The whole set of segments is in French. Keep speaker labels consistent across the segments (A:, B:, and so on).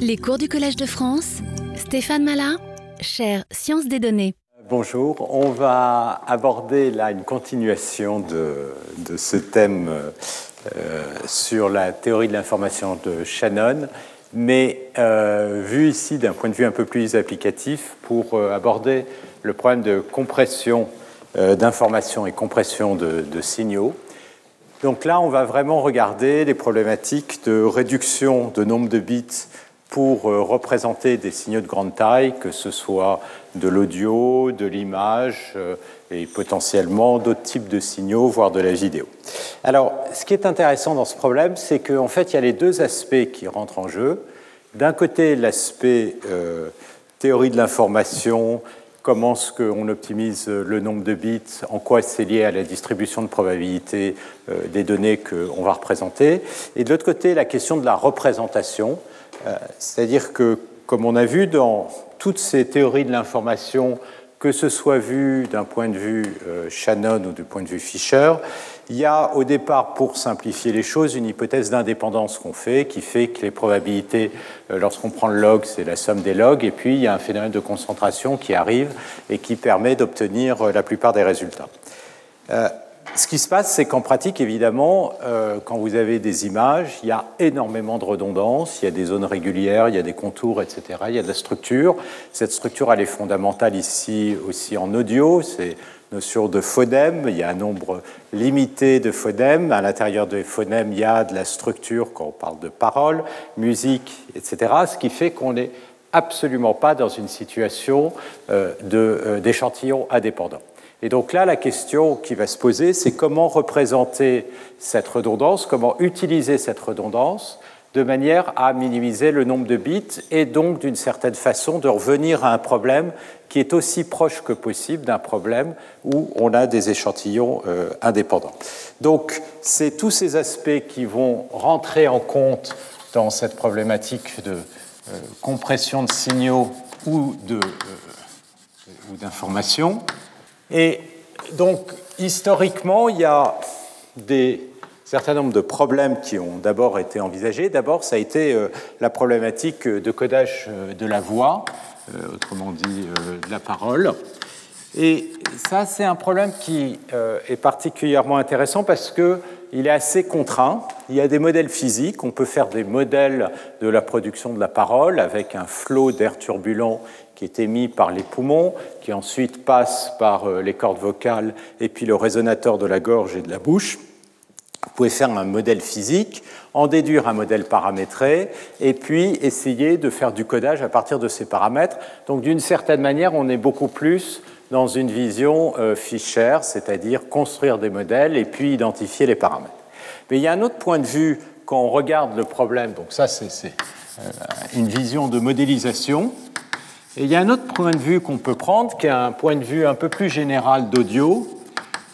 A: Les cours du Collège de France, Stéphane Malin, chaire Sciences des données.
B: Bonjour, on va aborder là une continuation de, ce thème euh, sur la théorie de l'information de Shannon, mais euh, vu ici d'un point de vue un peu plus applicatif pour euh, aborder le problème de compression d'informations et compression de signaux. Donc là, on va vraiment regarder les problématiques de réduction de nombre de bits pour euh, représenter des signaux de grande taille, que ce soit de l'audio, de l'image euh, et potentiellement d'autres types de signaux, voire de la vidéo. Alors, ce qui est intéressant dans ce problème, c'est qu'en fait, il y a les deux aspects qui rentrent en jeu. D'un côté, l'aspect euh, théorie de l'information, comment est-ce qu'on optimise le nombre de bits, en quoi c'est lié à la distribution de probabilité des données qu'on va représenter. Et de l'autre côté, la question de la représentation, euh, c'est-à-dire que, comme on a vu dans toutes ces théories de l'information, que ce soit vu d'un point de vue euh, Shannon ou du point de vue Fisher, il y a au départ, pour simplifier les choses, une hypothèse d'indépendance qu'on fait, qui fait que les probabilités, euh, lorsqu'on prend le log, c'est la somme des logs, et puis il y a un phénomène de concentration qui arrive et qui permet d'obtenir la plupart des résultats. Ce qui se passe, c'est qu'en pratique, évidemment, euh, quand vous avez des images, il y a énormément de redondance, il y a des zones régulières, il y a des contours, etc. Il y a de la structure. Cette structure, elle est fondamentale ici aussi en audio. C'est notion de phonème. Il y a un nombre limité de phonèmes. À l'intérieur des phonèmes, il y a de la structure quand on parle de paroles, musique, etc. Ce qui fait qu'on n'est absolument pas dans une situation euh, euh, d'échantillon indépendant. Et donc là, la question qui va se poser, c'est comment représenter cette redondance, comment utiliser cette redondance de manière à minimiser le nombre de bits et donc d'une certaine façon de revenir à un problème qui est aussi proche que possible d'un problème où on a des échantillons euh, indépendants. Donc c'est tous ces aspects qui vont rentrer en compte dans cette problématique de euh, compression de signaux ou euh, d'informations. Et donc, historiquement, il y a des certain nombre de problèmes qui ont d'abord été envisagés. D'abord, ça a été euh, la problématique de codage euh, de la voix, euh, autrement dit de la parole. Et ça, c'est un problème qui est particulièrement intéressant parce qu'il est assez contraint. Il y a des modèles physiques. On peut faire des modèles de la production de la parole avec un flot d'air turbulent qui est émis par les poumons, qui ensuite passe par euh, les cordes vocales et puis le résonateur de la gorge et de la bouche. Vous pouvez faire un modèle physique, en déduire un modèle paramétré, et puis essayer de faire du codage à partir de ces paramètres. Donc d'une certaine manière, on est beaucoup plus dans une vision euh, Fischer, c'est-à-dire construire des modèles et puis identifier les paramètres. Mais il y a un autre point de vue quand on regarde le problème, donc ça c'est euh, une vision de modélisation, et il y a un autre point de vue qu'on peut prendre, qui est un point de vue un peu plus général d'audio,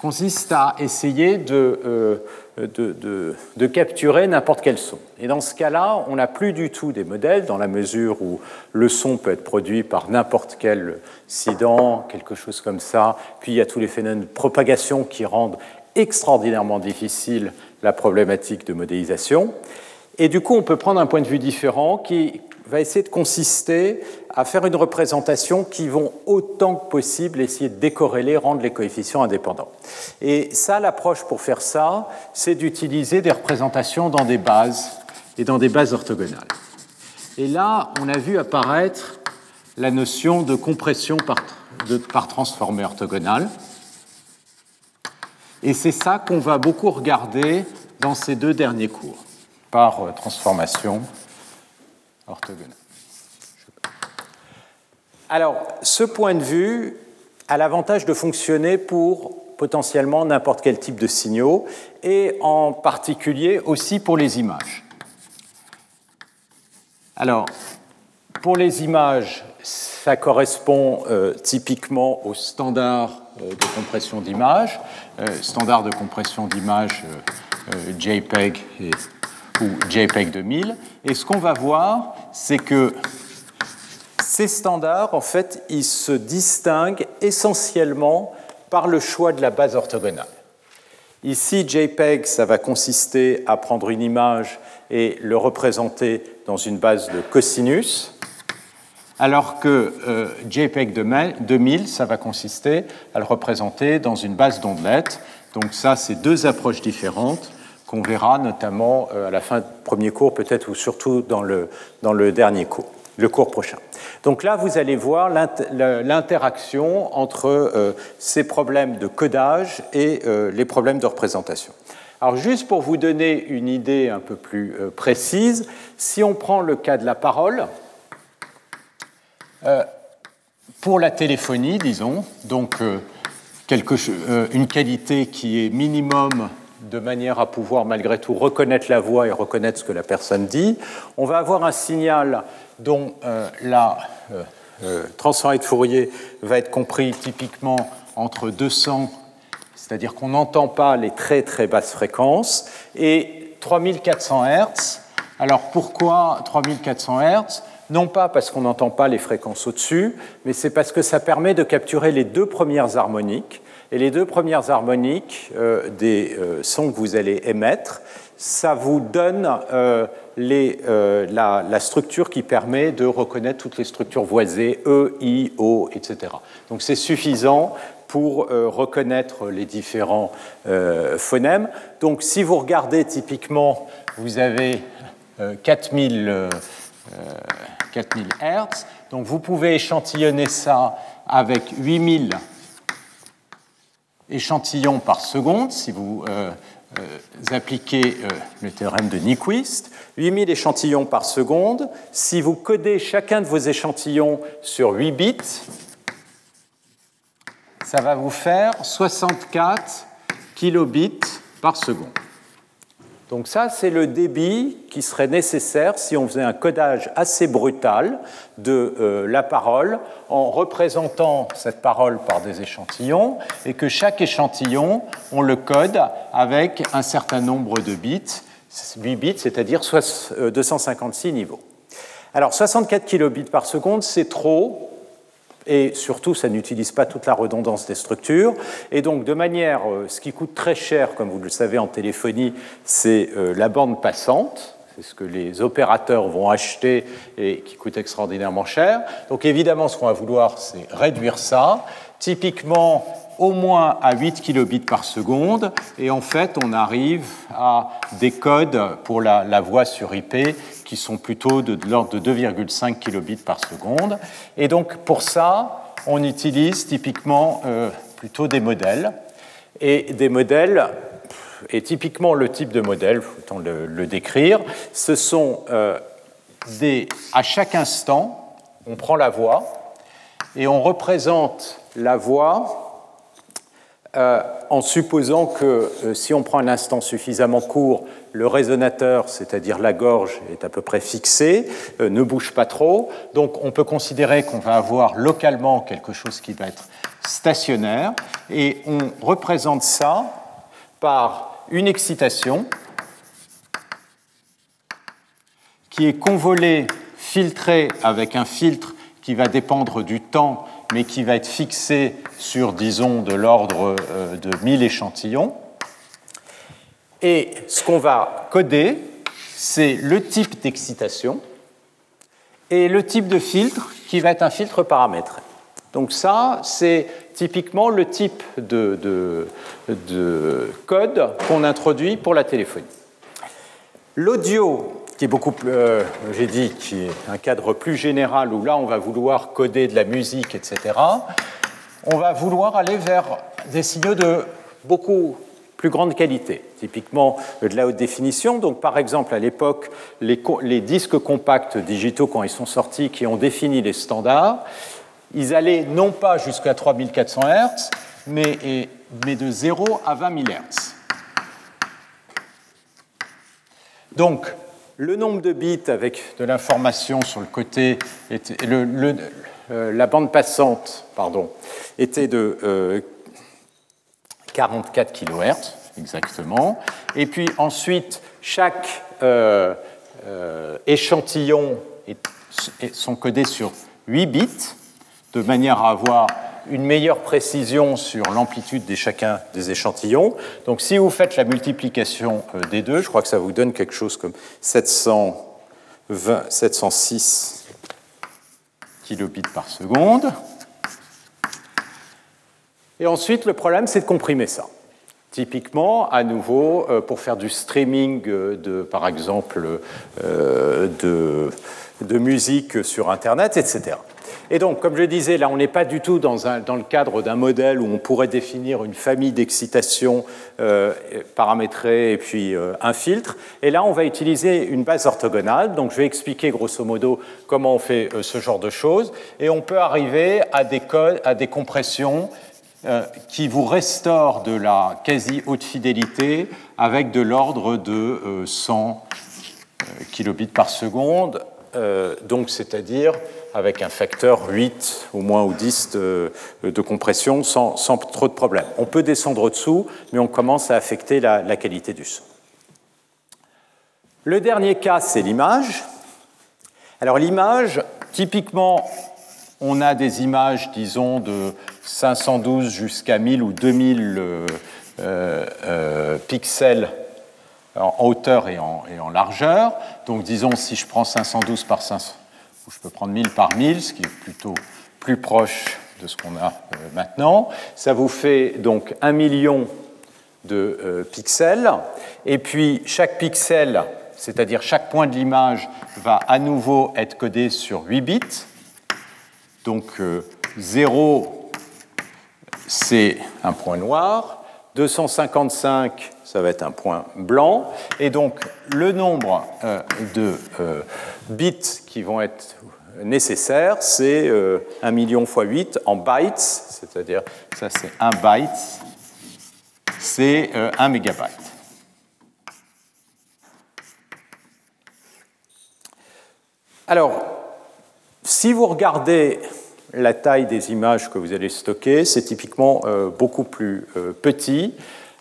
B: consiste à essayer de, euh, de, capturer n'importe quel son. Et dans ce cas-là, on n'a plus du tout des modèles, dans la mesure où le son peut être produit par n'importe quel incident, quelque chose comme ça. Puis il y a tous les phénomènes de propagation qui rendent extraordinairement difficile la problématique de modélisation. Et du coup, on peut prendre un point de vue différent qui va essayer de consister à faire une représentation qui vont autant que possible essayer de décorréler, rendre les coefficients indépendants. Et ça, l'approche pour faire ça, c'est d'utiliser des représentations dans des bases et dans des bases orthogonales. Et là, on a vu apparaître la notion de compression par, de, par transformé orthogonal. Et c'est ça qu'on va beaucoup regarder dans ces deux derniers cours, par euh, transformation orthogonale. Alors, ce point de vue a l'avantage de fonctionner pour potentiellement n'importe quel type de signaux et en particulier aussi pour les images. Alors, pour les images, ça correspond euh, typiquement au standard euh, de compression d'image, euh, standard de compression d'image JPEG ou JPEG 2000. Et ce qu'on va voir, c'est que ces standards, en fait, ils se distinguent essentiellement par le choix de la base orthogonale. Ici, JPEG, ça va consister à prendre une image et le représenter dans une base de cosinus, alors que euh, JPEG 2000, ça va consister à le représenter dans une base d'ondelettes. Donc ça, c'est deux approches différentes qu'on verra notamment euh, à la fin du premier cours, peut-être, ou surtout dans le, dans le dernier cours, le cours prochain. Donc là, vous allez voir l'interaction entre euh, ces problèmes de codage et les problèmes de représentation. Alors juste pour vous donner une idée un peu plus précise, si on prend le cas de la parole, euh, pour la téléphonie, disons, donc euh, quelque, euh, une qualité qui est minimum de manière à pouvoir malgré tout reconnaître la voix et reconnaître ce que la personne dit, on va avoir un signal dont la transformée de Fourier va être compris typiquement entre 200, c'est-à-dire qu'on n'entend pas les très très basses fréquences, et 3400 Hz. Alors pourquoi 3400 Hz non pas parce qu'on n'entend pas les fréquences au-dessus, mais c'est parce que ça permet de capturer les deux premières harmoniques. Et les deux premières harmoniques euh, des euh, sons que vous allez émettre, ça vous donne euh, la, structure qui permet de reconnaître toutes les structures voisées, E, I, O, etc. Donc c'est suffisant pour reconnaître les différents phonèmes. Donc si vous regardez typiquement, vous avez 4000 4000 Hz. Donc vous pouvez échantillonner ça avec 8000 échantillons par seconde si vous euh, euh, appliquez euh, le théorème de Nyquist. 8000 échantillons par seconde. Si vous codez chacun de vos échantillons sur 8 bits, ça va vous faire 64 kilobits par seconde. Donc ça, c'est le débit qui serait nécessaire si on faisait un codage assez brutal de euh, la parole en représentant cette parole par des échantillons et que chaque échantillon, on le code avec un certain nombre de bits, 8 bits, c'est-à-dire 256 euh, niveaux. Alors 64 kilobits par seconde, c'est trop et surtout, ça n'utilise pas toute la redondance des structures. Et donc, de manière, euh, ce qui coûte très cher, comme vous le savez en téléphonie, c'est euh, la bande passante. C'est ce que les opérateurs vont acheter et qui coûte extraordinairement cher. Donc, évidemment, ce qu'on va vouloir, c'est réduire ça. Typiquement, au moins à 8 kilobits par seconde, et en fait, on arrive à des codes pour la, la voix sur IP sont plutôt de, l'ordre de 2,5 kilobits par seconde. Et donc pour ça, on utilise typiquement euh, plutôt des modèles. Et des modèles, et typiquement le type de modèle, faut le, le décrire, ce sont euh, des, à chaque instant, on prend la voix et on représente la voix euh, en supposant que si on prend un instant suffisamment court, le résonateur, c'est-à-dire la gorge, est à peu près fixé, euh, ne bouge pas trop. Donc on peut considérer qu'on va avoir localement quelque chose qui va être stationnaire, et on représente ça par une excitation qui est convolée, filtrée avec un filtre qui va dépendre du temps mais qui va être fixé sur, disons, de l'ordre euh, de 1000 échantillons. Et ce qu'on va coder, c'est le type d'excitation et le type de filtre qui va être un filtre paramétré. Donc ça, c'est typiquement le type de, de, de code qu'on introduit pour la téléphonie. L'audio qui est beaucoup plus, euh, j'ai dit, qui est un cadre plus général où là on va vouloir coder de la musique, etc. On va vouloir aller vers des signaux de beaucoup plus grande qualité, typiquement de la haute définition. Donc, par exemple, à l'époque, les, disques compacts digitaux, quand ils sont sortis, qui ont défini les standards, ils allaient non pas jusqu'à 3400 Hz, mais, mais de 0 à 20 000 Hz. Donc, le nombre de bits avec de l'information sur le côté, euh, la bande passante pardon, était de 44 euh, kHz exactement. Et puis ensuite, chaque euh, échantillon est, sont codés sur 8 bits, de manière à avoir une meilleure précision sur l'amplitude de chacun des échantillons. Donc si vous faites la multiplication euh, des deux, je crois que ça vous donne quelque chose comme 720, 706 kilobits par seconde. Et ensuite, le problème, c'est de comprimer ça. Typiquement, à nouveau, euh, pour faire du streaming euh, de, par exemple, de, de musique sur Internet, etc. Et donc, comme je disais, là, on n'est pas du tout dans, le cadre d'un modèle où on pourrait définir une famille d'excitation euh, paramétrée et puis euh, un filtre. Et là, on va utiliser une base orthogonale. Donc, je vais expliquer grosso modo comment on fait euh, ce genre de choses. Et on peut arriver à des, codes, à des compressions qui vous restaurent de la quasi haute fidélité avec de l'ordre de 100 kilobits par seconde. donc, c'est-à-dire avec un facteur 8 au moins ou 10 de, compression sans, trop de problèmes. On peut descendre au-dessous, mais on commence à affecter la qualité du son. Le dernier cas, c'est l'image. Alors l'image, typiquement, on a des images, disons, de 512 jusqu'à 1000 ou 2000 euh, euh, pixels en hauteur et en, largeur. Donc disons, si je prends 512 par 500, où je peux prendre 1000 par 1000, ce qui est plutôt plus proche de ce qu'on a euh, maintenant. Ça vous fait donc un million de euh, pixels. Et puis chaque pixel, c'est-à-dire chaque point de l'image, va à nouveau être codé sur 8 bits. Donc 0, euh, c'est un point noir. 255, ça va être un point blanc. Et donc le nombre de bits qui vont être nécessaires, c'est 1 euh, million fois 8 en bytes, c'est-à-dire ça c'est 1 byte, c'est 1 euh, mégabyte. Alors, si vous regardez la taille des images que vous allez stocker, c'est typiquement euh, beaucoup plus petit.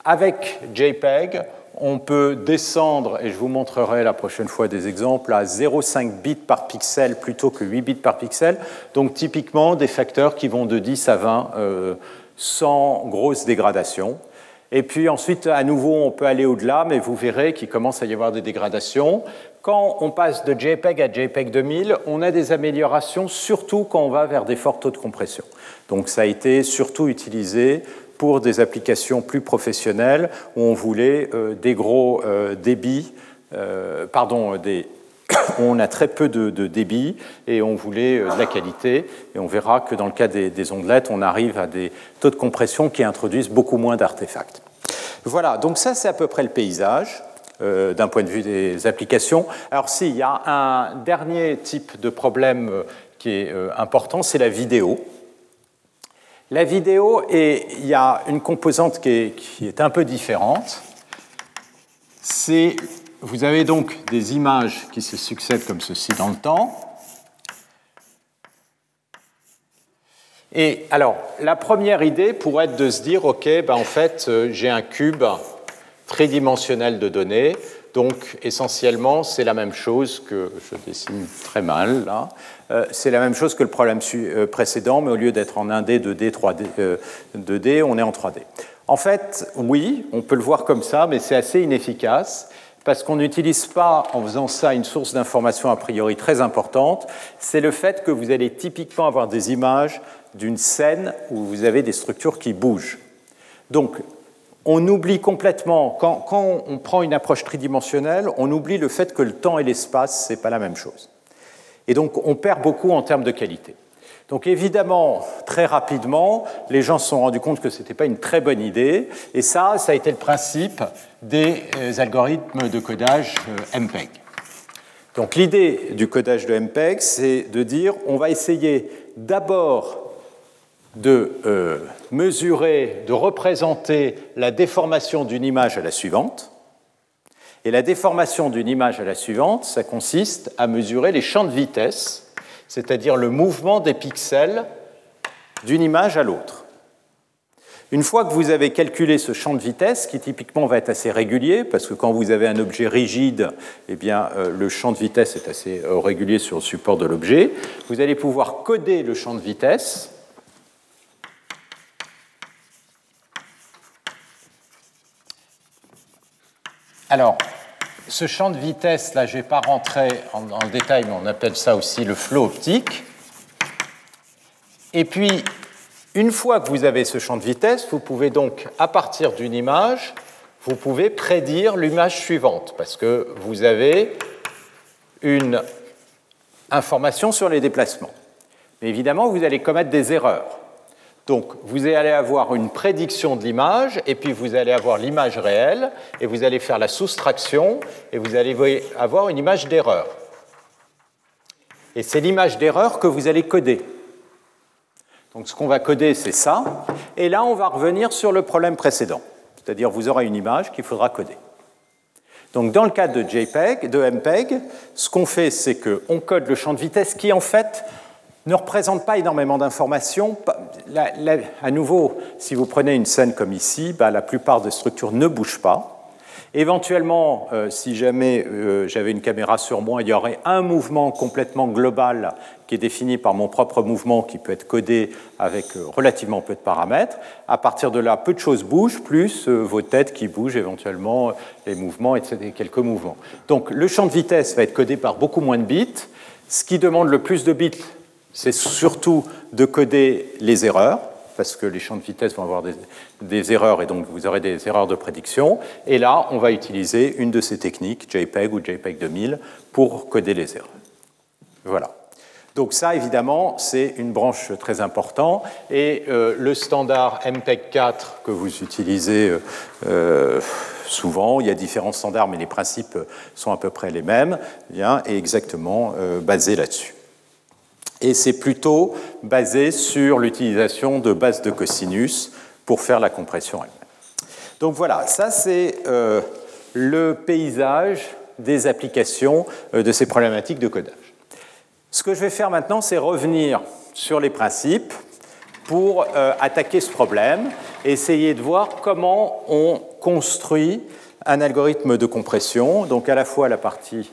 B: Avec JPEG, on peut descendre, et je vous montrerai la prochaine fois des exemples, à 0,5 bits par pixel plutôt que 8 bits par pixel. Donc typiquement des facteurs qui vont de 10 à 20 euh, sans grosse dégradation. Et puis ensuite, à nouveau, on peut aller au-delà, mais vous verrez qu'il commence à y avoir des dégradations. Quand on passe de JPEG à JPEG 2000, on a des améliorations, surtout quand on va vers des forts taux de compression. Donc ça a été surtout utilisé pour des applications plus professionnelles où on voulait euh, des gros euh, débits, euh, pardon, des, on a très peu de, débit et on voulait de la qualité. Et on verra que dans le cas des, ondelettes, on arrive à des taux de compression qui introduisent beaucoup moins d'artefacts. Voilà, donc ça c'est à peu près le paysage d'un point de vue des applications. Alors si, il y a un dernier type de problème qui est important, c'est la vidéo. La vidéo, et il y a une composante qui est, un peu différente. C'est, vous avez donc des images qui se succèdent comme ceci dans le temps. Et alors, la première idée pourrait être de se dire, OK, ben en fait, euh, j'ai un cube tridimensionnel de données. Donc, essentiellement, c'est la même chose que je dessine très mal là. Euh, c'est la même chose que le problème euh, précédent, mais au lieu d'être en 1D, 2D, 3D, 2D, on est en 3D. En fait, oui, on peut le voir comme ça, mais c'est assez inefficace parce qu'on n'utilise pas en faisant ça une source d'information a priori très importante, c'est le fait que vous allez typiquement avoir des images d'une scène où vous avez des structures qui bougent. Donc, on oublie complètement, quand, on prend une approche tridimensionnelle, on oublie le fait que le temps et l'espace, ce n'est pas la même chose. Et donc on perd beaucoup en termes de qualité. Donc évidemment, très rapidement, les gens se sont rendus compte que ce n'était pas une très bonne idée, et ça, ça a été le principe des euh, algorithmes de codage euh, MPEG. Donc l'idée du codage de MPEG, c'est de dire on va essayer d'abord de euh, mesurer, de représenter la déformation d'une image à la suivante, et la déformation d'une image à la suivante, ça consiste à mesurer les champs de vitesse, c'est-à-dire le mouvement des pixels d'une image à l'autre. Une fois que vous avez calculé ce champ de vitesse, qui typiquement va être assez régulier, parce que quand vous avez un objet rigide, eh bien, euh, le champ de vitesse est assez euh, régulier sur le support de l'objet, vous allez pouvoir coder le champ de vitesse Alors, ce champ de vitesse, là, je ne vais pas rentrer en, détail, mais on appelle ça aussi le flot optique. Et puis, une fois que vous avez ce champ de vitesse, vous pouvez donc, à partir d'une image, vous pouvez prédire l'image suivante, parce que vous avez une information sur les déplacements. Mais évidemment, vous allez commettre des erreurs. Donc, vous allez avoir une prédiction de l'image, et puis vous allez avoir l'image réelle, et vous allez faire la soustraction, et vous allez avoir une image d'erreur. Et c'est l'image d'erreur que vous allez coder. Donc ce qu'on va coder, c'est ça. Et là, on va revenir sur le problème précédent. C'est-à-dire, vous aurez une image qu'il faudra coder. Donc dans le cas de JPEG, de MPEG, ce qu'on fait, c'est qu'on code le champ de vitesse qui, en fait, ne représente pas énormément d'informations. À nouveau, si vous prenez une scène comme ici, bah, la plupart des structures ne bougent pas. Éventuellement, euh, si jamais euh, j'avais une caméra sur moi, il y aurait un mouvement complètement global qui est défini par mon propre mouvement qui peut être codé avec euh, relativement peu de paramètres. À partir de là, peu de choses bougent, plus vos têtes qui bougent éventuellement, les mouvements, etc., quelques mouvements. Donc le champ de vitesse va être codé par beaucoup moins de bits. Ce qui demande le plus de bits, c'est surtout de coder les erreurs parce que les champs de vitesse vont avoir des, erreurs et donc vous aurez des erreurs de prédiction. Et là, on va utiliser une de ces techniques, JPEG ou JPEG 2000, pour coder les erreurs. Voilà. Donc ça, évidemment, c'est une branche très importante. Et euh, le standard MPEG 4 que vous utilisez euh, euh, souvent, il y a différents standards, mais les principes sont à peu près les mêmes, bien, est exactement basé là-dessus et c'est plutôt basé sur l'utilisation de bases de cosinus pour faire la compression elle-même. Donc voilà, ça c'est euh, le paysage des applications euh, de ces problématiques de codage. Ce que je vais faire maintenant, c'est revenir sur les principes pour euh, attaquer ce problème essayer de voir comment on construit un algorithme de compression, donc à la fois la partie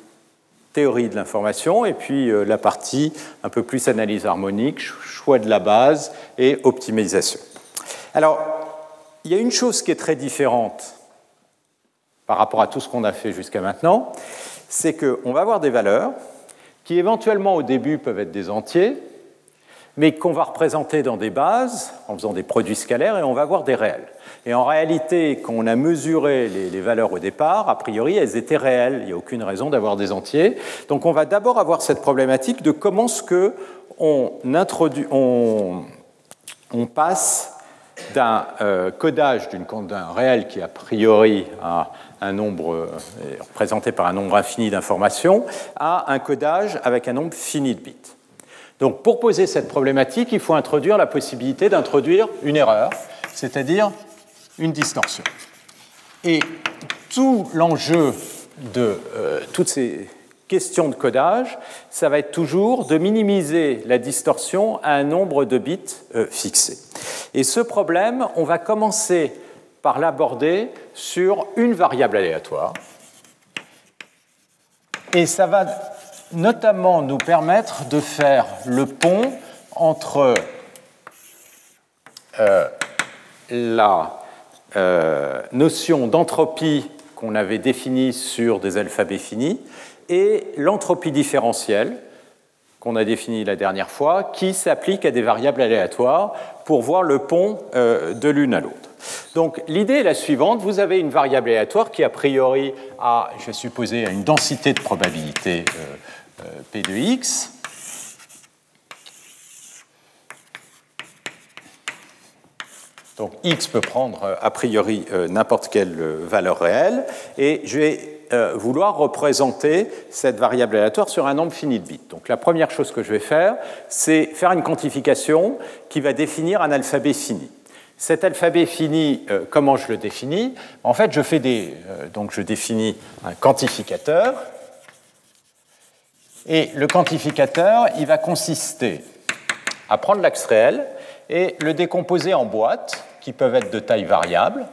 B: théorie de l'information, et puis euh, la partie un peu plus analyse harmonique, choix de la base et optimisation. Alors, il y a une chose qui est très différente par rapport à tout ce qu'on a fait jusqu'à maintenant, c'est qu'on va avoir des valeurs qui éventuellement au début peuvent être des entiers, mais qu'on va représenter dans des bases en faisant des produits scalaires et on va avoir des réels. Et en réalité, quand on a mesuré les, valeurs au départ, a priori, elles étaient réelles. Il n'y a aucune raison d'avoir des entiers. Donc on va d'abord avoir cette problématique de comment ce que on, introduit, on, passe d'un euh, codage d'un réel qui a priori a un nombre euh, représenté par un nombre infini d'informations à un codage avec un nombre fini de bits. Donc pour poser cette problématique, il faut introduire la possibilité d'introduire une erreur, c'est-à-dire une distorsion. Et tout l'enjeu de euh, toutes ces questions de codage, ça va être toujours de minimiser la distorsion à un nombre de bits euh, fixé. Et ce problème, on va commencer par l'aborder sur une variable aléatoire. Et ça va notamment nous permettre de faire le pont entre euh, la euh, notion d'entropie qu'on avait définie sur des alphabets finis et l'entropie différentielle qu'on a définie la dernière fois, qui s'applique à des variables aléatoires pour voir le pont euh, de l'une à l'autre. Donc l'idée est la suivante, vous avez une variable aléatoire qui a priori a, je vais supposer, une densité de probabilité P de x, Donc x peut prendre euh, a priori euh, n'importe quelle euh, valeur réelle, et je vais vouloir représenter cette variable aléatoire sur un nombre fini de bits. Donc la première chose que je vais faire, c'est faire une quantification qui va définir un alphabet fini. Cet alphabet fini, comment je le définis? En fait, je fais des, donc je définis un quantificateur, et le quantificateur, il va consister à prendre l'axe réel et le décomposer en boîtes qui peuvent être de taille variable.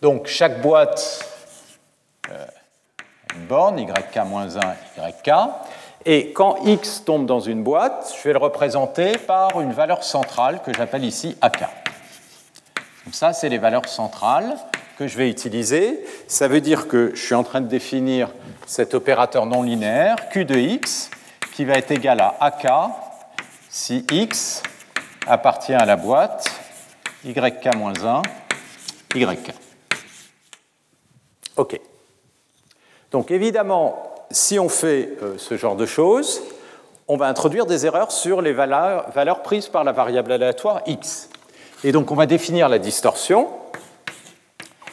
B: Donc chaque boîte, euh, une borne, YK-1, YK. Et quand X tombe dans une boîte, je vais le représenter par une valeur centrale que j'appelle ici AK. Ça, c'est les valeurs centrales que je vais utiliser, ça veut dire que je suis en train de définir cet opérateur non linéaire, Q de x, qui va être égal à AK si x appartient à la boîte yk-1, yk. OK. Donc évidemment, si on fait euh, ce genre de choses, on va introduire des erreurs sur les valeurs, valeurs, prises par la variable aléatoire x. Et donc on va définir la distorsion.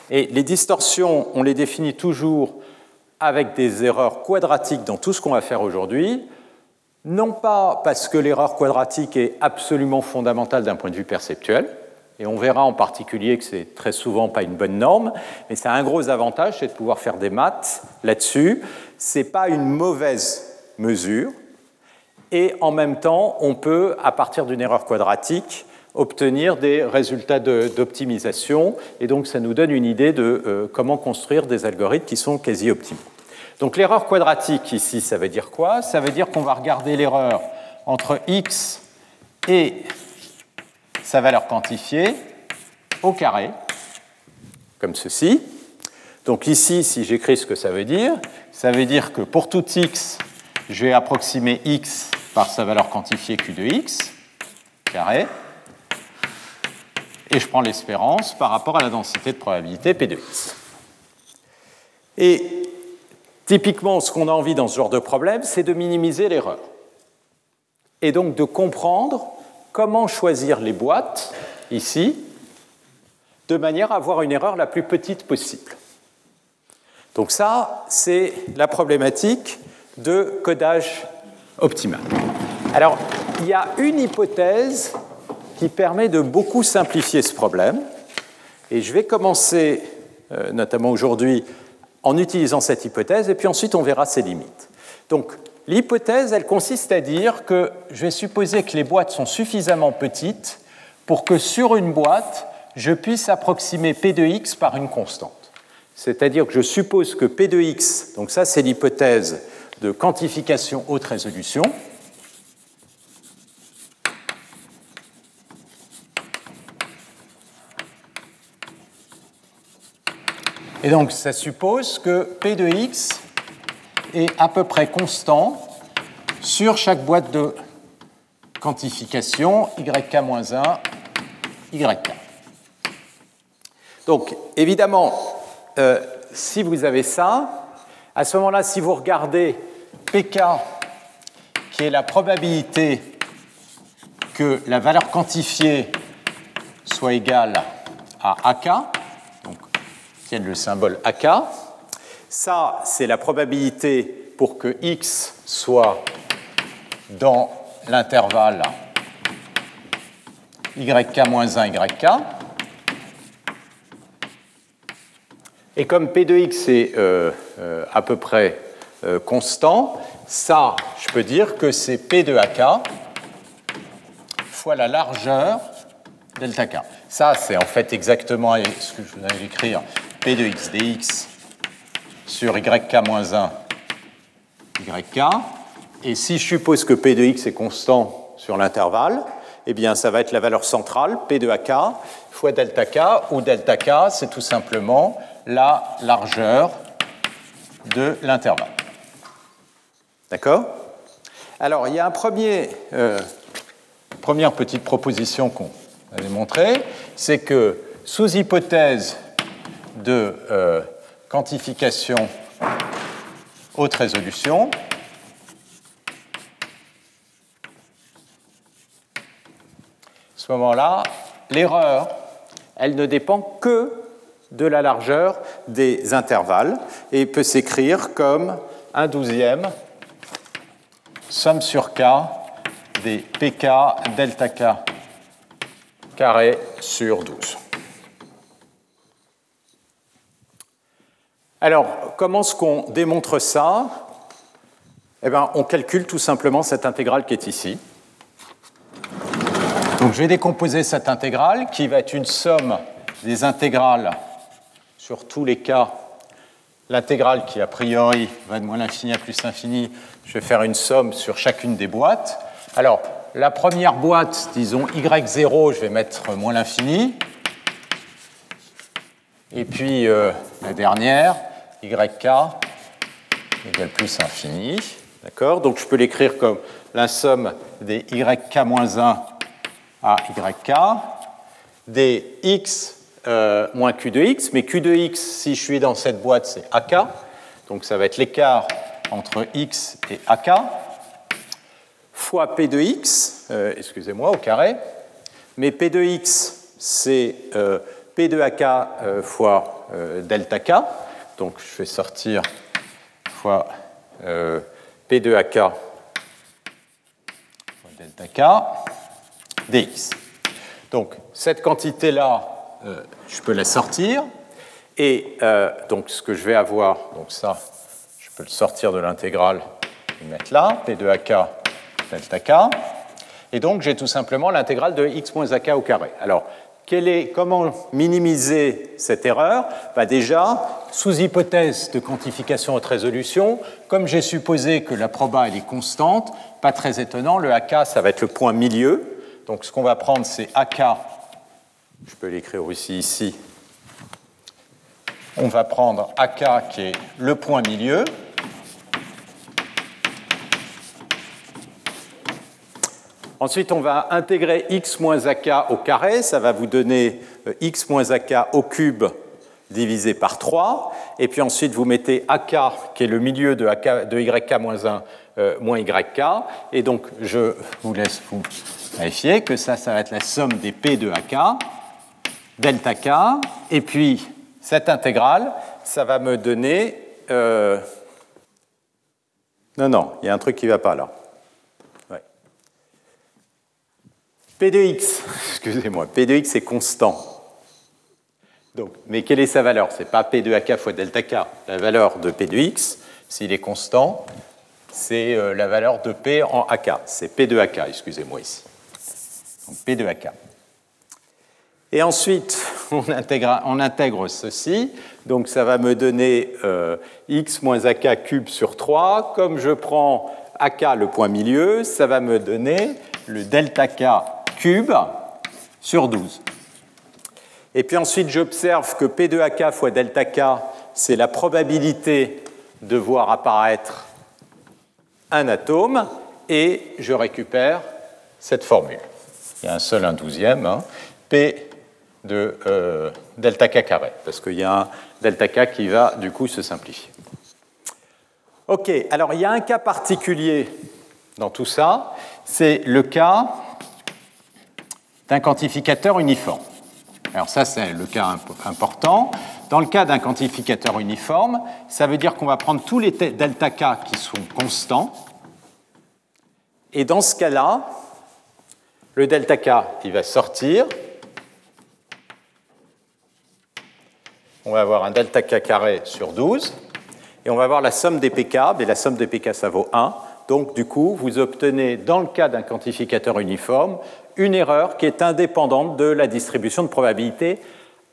B: Et les distorsions, on les définit toujours avec des erreurs quadratiques dans tout ce qu'on va faire aujourd'hui, non pas parce que l'erreur quadratique est absolument fondamentale d'un point de vue perceptuel, et on verra en particulier que c'est très souvent pas une bonne norme, mais ça a un gros avantage, c'est de pouvoir faire des maths là-dessus. Ce n'est pas une mauvaise mesure, et en même temps, on peut, à partir d'une erreur quadratique, obtenir des résultats d'optimisation, et donc ça nous donne une idée de euh, comment construire des algorithmes qui sont quasi optimaux. Donc l'erreur quadratique ici, ça veut dire quoi? Ça veut dire qu'on va regarder l'erreur entre x et sa valeur quantifiée au carré, comme ceci. Donc ici, si j'écris ce que ça veut dire, ça veut dire que pour tout x, je vais approximer x par sa valeur quantifiée q de x, carré, et je prends l'espérance par rapport à la densité de probabilité p de x. Et Typiquement, ce qu'on a envie dans ce genre de problème, c'est de minimiser l'erreur. Et donc de comprendre comment choisir les boîtes, ici, de manière à avoir une erreur la plus petite possible. Donc ça, c'est la problématique de codage optimal. Alors, il y a une hypothèse qui permet de beaucoup simplifier ce problème, et je vais commencer, euh, notamment aujourd'hui, en utilisant cette hypothèse, et puis ensuite on verra ses limites. Donc l'hypothèse, elle consiste à dire que je vais supposer que les boîtes sont suffisamment petites pour que sur une boîte, je puisse approximer P de x par une constante. C'est-à-dire que je suppose que P de x, donc ça c'est l'hypothèse de quantification haute résolution, Et donc ça suppose que P de x est à peu près constant sur chaque boîte de quantification yk-1, yk. Donc évidemment, euh, si vous avez ça, à ce moment-là, si vous regardez pk, qui est la probabilité que la valeur quantifiée soit égale à ak, le symbole AK. Ça, c'est la probabilité pour que x soit dans l'intervalle yk-1, yk. Et comme p de x est euh, euh, à peu près euh, constant, ça, je peux dire que c'est p de ak fois la largeur delta k. Ça, c'est en fait exactement ce que je vais écrire P de x dx sur yk-1 yk. Et si je suppose que P de x est constant sur l'intervalle, eh bien, ça va être la valeur centrale, P de AK, fois delta K, où delta K, c'est tout simplement la largeur de l'intervalle. D'accord? Alors, il y a un premier, euh, première petite proposition qu'on avait montrée, c'est que sous hypothèse de euh, quantification haute résolution. À ce moment-là, l'erreur, elle ne dépend que de la largeur des intervalles et peut s'écrire comme un douzième somme sur k des pk delta k carré sur 12. Alors, comment est-ce qu'on démontre ça? Eh bien, on calcule tout simplement cette intégrale qui est ici. Donc, je vais décomposer cette intégrale qui va être une somme des intégrales sur tous les cas. L'intégrale qui, a priori, va de moins l'infini à plus l'infini, je vais faire une somme sur chacune des boîtes. Alors, la première boîte, disons y0, je vais mettre moins l'infini. Et puis euh, la dernière, yk égale plus infini. D'accord Donc je peux l'écrire comme la somme des yk-1 à yk, des x euh, moins q de x, mais q de x, si je suis dans cette boîte, c'est ak. Donc ça va être l'écart entre x et ak, fois p de x, euh, excusez-moi, au carré. Mais p de x, c'est euh, p de ak fois delta k. Donc je fais sortir fois p de ak fois delta k dx. Donc cette quantité-là, euh, je peux la sortir. Et euh, donc ce que je vais avoir, donc ça, je peux le sortir de l'intégrale et mettre là, P de AK delta K. Et donc j'ai tout simplement l'intégrale de x moins AK au carré. Alors, comment minimiser cette erreur? Bah Déjà, sous hypothèse de quantification haute résolution, comme j'ai supposé que la proba est constante, pas très étonnant, le AK ça va être le point milieu. Donc ce qu'on va prendre c'est AK je peux l'écrire aussi ici. On va prendre AK qui est le point milieu. Ensuite, on va intégrer x moins ak au carré. Ça va vous donner euh, x moins ak au cube divisé par 3. Et puis ensuite, vous mettez ak, qui est le milieu de, yk moins 1 euh, moins yk. Et donc, je vous laisse vous vérifier que ça, ça va être la somme des p de ak delta k, et puis cette intégrale, ça va me donner... Euh, non, non, il y a un truc qui ne va pas là. P de x, excusez-moi, P de x est constant. Mais quelle est sa valeur? Ce n'est pas P de AK fois delta K. La valeur de P de x, s'il est constant, c'est euh, la valeur de P en AK. C'est P de AK, excusez-moi ici. Donc P de AK. Et ensuite, on intègre, ceci. Donc ça va me donner euh, x moins ak cube sur 3. Comme je prends ak, le point milieu, ça va me donner le delta k cube sur 12. Et puis ensuite, j'observe que P de AK fois delta K, c'est la probabilité de voir apparaître un atome, et je récupère cette formule. Il y a un seul un douzième. Hein. P de euh, delta k carré, parce qu'il y a un delta k qui va du coup se simplifier. Ok, alors il y a un cas particulier dans tout ça, c'est le cas d'un quantificateur uniforme. Alors ça, c'est le cas important. Dans le cas d'un quantificateur uniforme, ça veut dire qu'on va prendre tous les delta k qui sont constants, et dans ce cas-là, le delta k, il va sortir, on va avoir un delta k carré sur 12, et on va avoir la somme des pk, et la somme des pk, ça vaut 1. Donc, du coup, vous obtenez, dans le cas d'un quantificateur uniforme, une erreur qui est indépendante de la distribution de probabilité,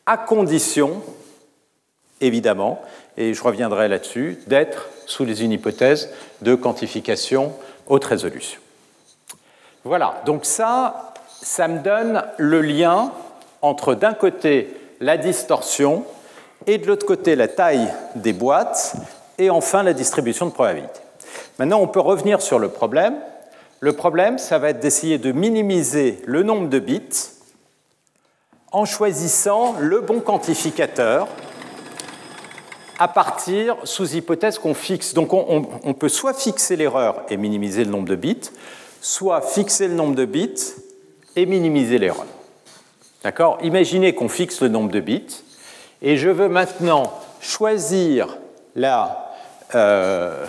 B: à condition, évidemment, et je reviendrai là-dessus, d'être sous les une hypothèse de quantification haute résolution. Voilà, donc ça, ça me donne le lien entre d'un côté la distorsion et de l'autre côté la taille des boîtes, et enfin la distribution de probabilité. Maintenant, on peut revenir sur le problème. Le problème, ça va être d'essayer de minimiser le nombre de bits en choisissant le bon quantificateur à partir sous hypothèse qu'on fixe. Donc on, peut soit fixer l'erreur et minimiser le nombre de bits, soit fixer le nombre de bits et minimiser l'erreur. D'accord? Imaginez qu'on fixe le nombre de bits et je veux maintenant choisir la, euh,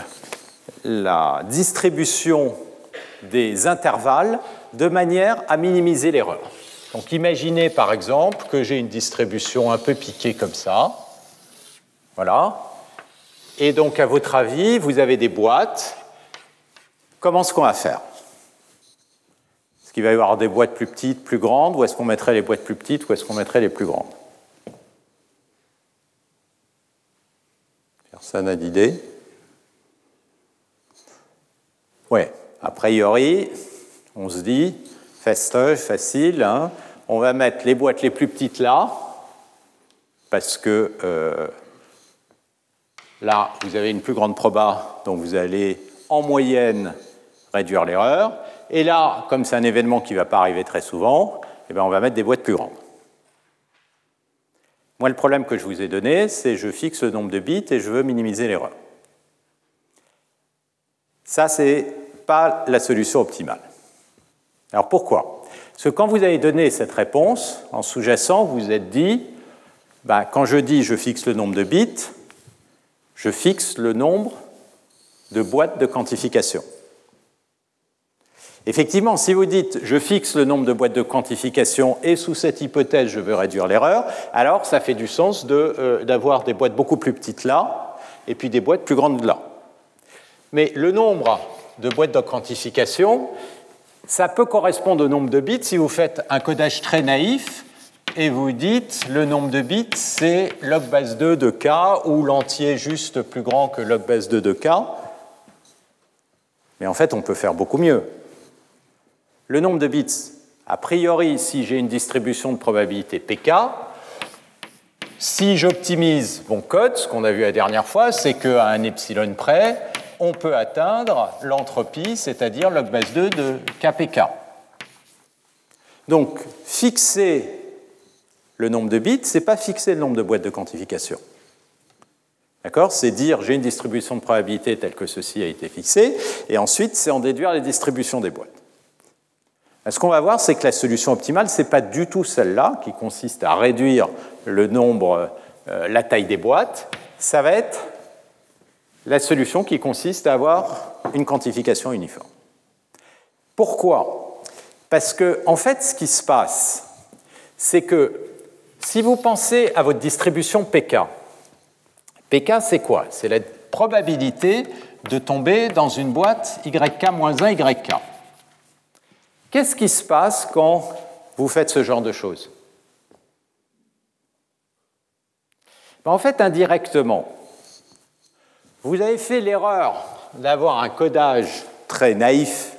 B: la distribution des intervalles de manière à minimiser l'erreur. Donc imaginez par exemple que j'ai une distribution un peu piquée comme ça. Voilà. Et donc à votre avis, vous avez des boîtes. Comment est-ce qu'on va faire? Est-ce qu'il va y avoir des boîtes plus petites, plus grandes, ou est-ce qu'on mettrait les boîtes plus petites, ou est-ce qu'on mettrait les plus grandes? Ça n'a d'idée Oui, a priori, on se dit, fastoche, facile, hein. on va mettre les boîtes les plus petites là, parce que euh, là, vous avez une plus grande proba, donc vous allez en moyenne réduire l'erreur. Et là, comme c'est un événement qui ne va pas arriver très souvent, eh bien, on va mettre des boîtes plus grandes. Moi, le problème que je vous ai donné, c'est je fixe le nombre de bits et je veux minimiser l'erreur. Ça, ce n'est pas la solution optimale. Alors pourquoi? Parce que quand vous avez donné cette réponse, en sous-jacent, vous vous êtes dit, bah, quand je dis je fixe le nombre de bits, je fixe le nombre de boîtes de quantification. Effectivement, si vous dites je fixe le nombre de boîtes de quantification et sous cette hypothèse je veux réduire l'erreur, alors ça fait du sens euh, d'avoir des boîtes beaucoup plus petites là et puis des boîtes plus grandes là. Mais le nombre de boîtes de quantification, ça peut correspondre au nombre de bits. Si vous faites un codage très naïf et vous dites le nombre de bits c'est log base 2 de k ou l'entier juste plus grand que log base 2 de k. Mais en fait, on peut faire beaucoup mieux. Le nombre de bits, a priori, si j'ai une distribution de probabilité pk, si j'optimise mon code, ce qu'on a vu la dernière fois, c'est qu'à un epsilon près, on peut atteindre l'entropie, c'est-à-dire log base 2 de kpk. Donc, fixer le nombre de bits, ce n'est pas fixer le nombre de boîtes de quantification. D'accord? C'est dire j'ai une distribution de probabilité telle que ceci a été fixé, et ensuite c'est en déduire les distributions des boîtes. Ce qu'on va voir, c'est que la solution optimale, ce n'est pas du tout celle-là, qui consiste à réduire le nombre, euh, la taille des boîtes. Ça va être la solution qui consiste à avoir une quantification uniforme. Pourquoi? Parce que, en fait, ce qui se passe, c'est que si vous pensez à votre distribution PK, PK, c'est quoi? C'est la probabilité de tomber dans une boîte YK-1 YK. Qu'est-ce qui se passe quand vous faites ce genre de choses? Ben, En fait, indirectement, vous avez fait l'erreur d'avoir un codage très naïf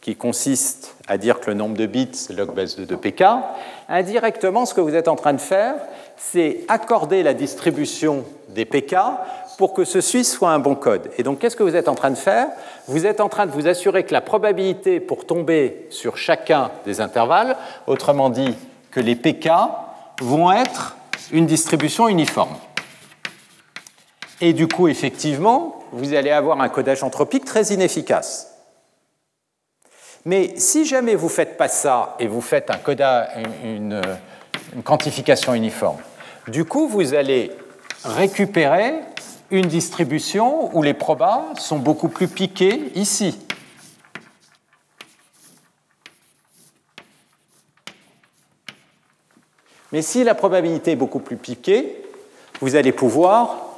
B: qui consiste à dire que le nombre de bits, c'est log base de 2pk. Indirectement, ce que vous êtes en train de faire, c'est accorder la distribution des pk pour que ceci soit un bon code. Et donc, qu'est-ce que vous êtes en train de faire? Vous êtes en train de vous assurer que la probabilité pour tomber sur chacun des intervalles, autrement dit, que les pk vont être une distribution uniforme. Et du coup, effectivement, vous allez avoir un codage anthropique très inefficace. Mais si jamais vous ne faites pas ça et vous faites un codage, une, une quantification uniforme, du coup, vous allez récupérer une distribution où les probas sont beaucoup plus piqués ici. Mais si la probabilité est beaucoup plus piquée, vous allez pouvoir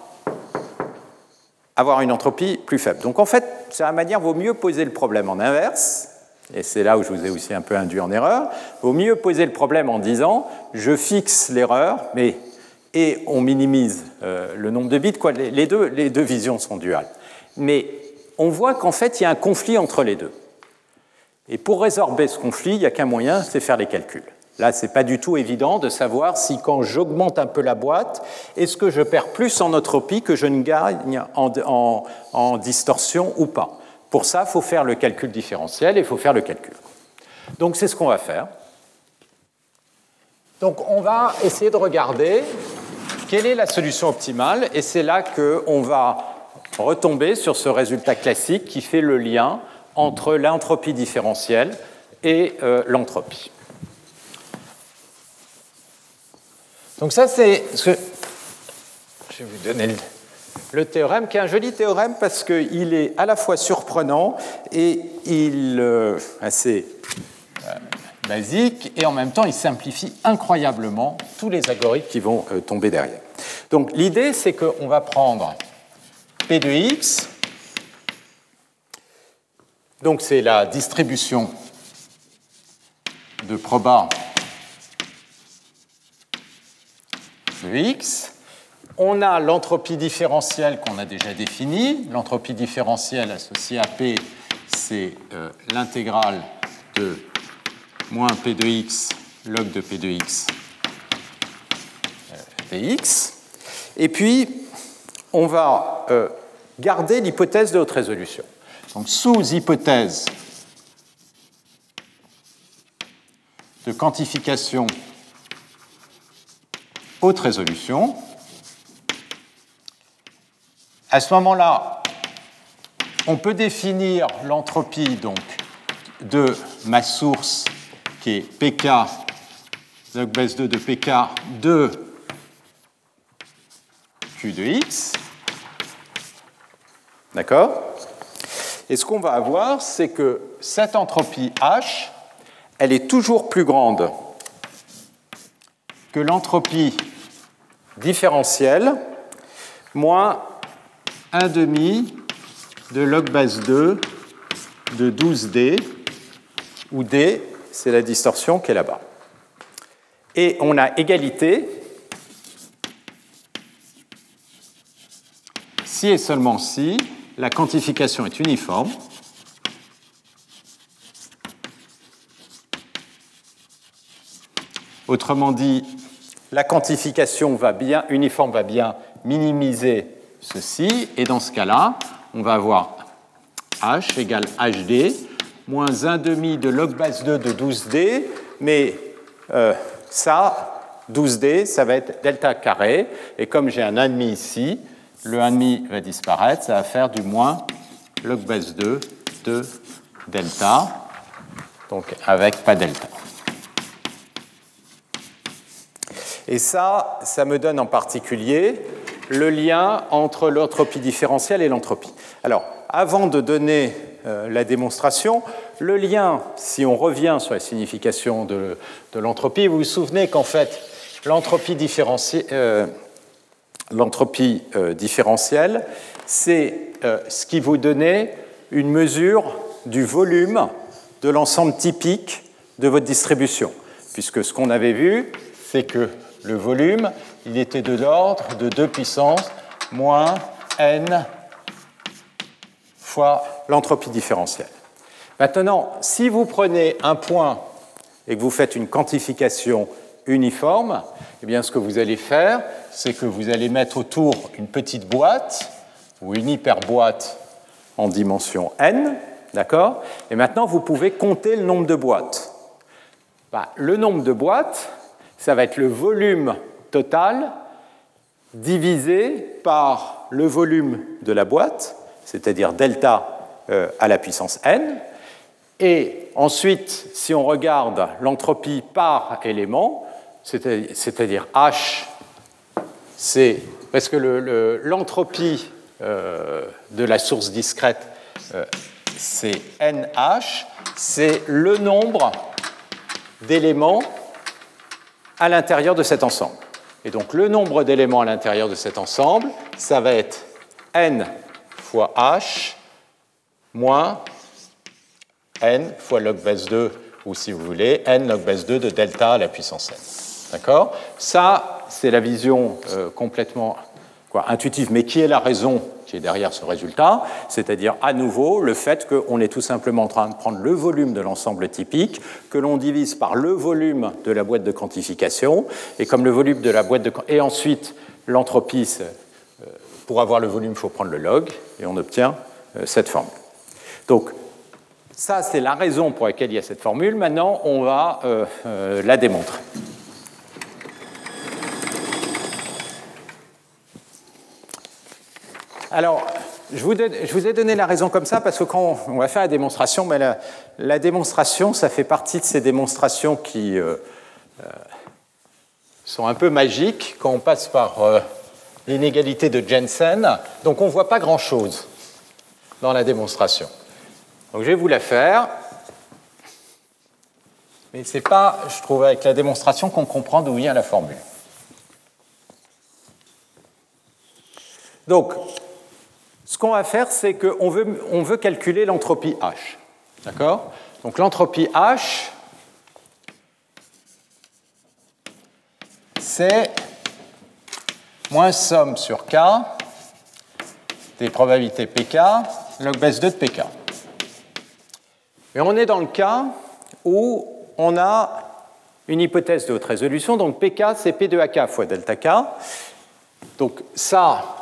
B: avoir une entropie plus faible. Donc en fait, c'est la manière, vaut mieux poser le problème en inverse, et c'est là où je vous ai aussi un peu induit en erreur, vaut mieux poser le problème en disant, je fixe l'erreur, mais et on minimise euh, le nombre de bits. Quoi. Les, deux, les deux visions sont duales. Mais on voit qu'en fait, il y a un conflit entre les deux. Et pour résorber ce conflit, il n'y a qu'un moyen, c'est faire les calculs. Là, ce n'est pas du tout évident de savoir si quand j'augmente un peu la boîte, est-ce que je perds plus en entropie que je ne gagne en, distorsion ou pas. Pour ça, il faut faire le calcul différentiel et il faut faire le calcul. Donc c'est ce qu'on va faire. Donc on va essayer de regarder quelle est la solution optimale Et c'est là qu'on va retomber sur ce résultat classique qui fait le lien entre l'entropie différentielle et euh, l'entropie. Donc ça, c'est ce. Je vais vous donner le, théorème, qui est un joli théorème parce qu'il est à la fois surprenant et il euh, assez euh, basique, et en même temps, il simplifie incroyablement tous les algorithmes qui vont euh, tomber derrière. Donc l'idée, c'est qu'on va prendre P de x, donc c'est la distribution de proba de x. On a l'entropie différentielle qu'on a déjà définie. L'entropie différentielle associée à P, c'est euh, l'intégrale de moins P de x log de P de x euh, dx. Et puis, on va euh, garder l'hypothèse de haute résolution. Donc, sous hypothèse de quantification haute résolution, à ce moment-là, on peut définir l'entropie donc de ma source qui est pk log base 2 de pk de q de x. D'accord? Et ce qu'on va avoir, c'est que cette entropie H, elle est toujours plus grande que l'entropie différentielle moins 1 demi de log base 2 de 12D, où D, c'est la distorsion qui est là-bas. Et on a égalité si et seulement si la quantification est uniforme. Autrement dit, la quantification va bien, uniforme va bien minimiser ceci, et dans ce cas-là, on va avoir h égale hd moins 1 demi de log base 2 de 12d, mais euh, ça, 12d, ça va être delta carré, et comme j'ai un 1,5 ici, le 1,5 va disparaître, ça va faire du moins log base 2 de delta, donc avec pas delta. Et ça, ça me donne en particulier le lien entre l'entropie différentielle et l'entropie. Alors, avant de donner euh, la démonstration, le lien, si on revient sur la signification de, l'entropie, vous vous souvenez qu'en fait, l'entropie euh, euh, différentielle, c'est ce qui vous donnait une mesure du volume de l'ensemble typique de votre distribution. Puisque ce qu'on avait vu, c'est que le volume, il était de l'ordre de 2 puissance moins n fois l'entropie différentielle. Maintenant, si vous prenez un point et que vous faites une quantification uniforme, eh bien, ce que vous allez faire, c'est que vous allez mettre autour une petite boîte ou une hyperboîte en dimension n, d'accord? Et maintenant, vous pouvez compter le nombre de boîtes. Bah, le nombre de boîtes, ça va être le volume total divisé par le volume de la boîte, c'est-à-dire delta euh, à la puissance n. Et ensuite, si on regarde l'entropie par élément, c'est-à-dire H, c'est parce que l'entropie euh, de la source discrète, euh, c'est NH, c'est le nombre d'éléments à l'intérieur de cet ensemble. Et donc le nombre d'éléments à l'intérieur de cet ensemble, ça va être n fois h moins n fois log base 2, ou si vous voulez, n log base 2 de delta à la puissance n. D'accord? Ça, c'est la vision euh, complètement intuitive, mais qui est la raison qui est derrière ce résultat, c'est-à-dire à nouveau le fait qu'on est tout simplement en train de prendre le volume de l'ensemble typique, que l'on divise par le volume de la boîte de quantification, et comme le volume de la boîte de et ensuite l'entropie, euh, pour avoir le volume, il faut prendre le log, et on obtient euh, cette formule. Donc ça, c'est la raison pour laquelle il y a cette formule. Maintenant, on va euh, la démontrer. Alors, je vous, ai donné la raison comme ça parce que quand on va faire la démonstration, mais la, démonstration, ça fait partie de ces démonstrations qui euh, euh, sont un peu magiques quand on passe par euh, l'inégalité de Jensen. Donc on ne voit pas grand-chose dans la démonstration. Donc je vais vous la faire. Mais ce n'est pas, je trouve, avec la démonstration qu'on comprend d'où vient la formule. Donc, ce qu'on va faire, c'est qu'on veut, on veut calculer l'entropie H. D'accord? Donc l'entropie H, c'est moins somme sur K des probabilités PK log base 2 de PK. Mais on est dans le cas où on a une hypothèse de haute résolution. Donc pk, c'est p de ak fois delta k. Donc ça,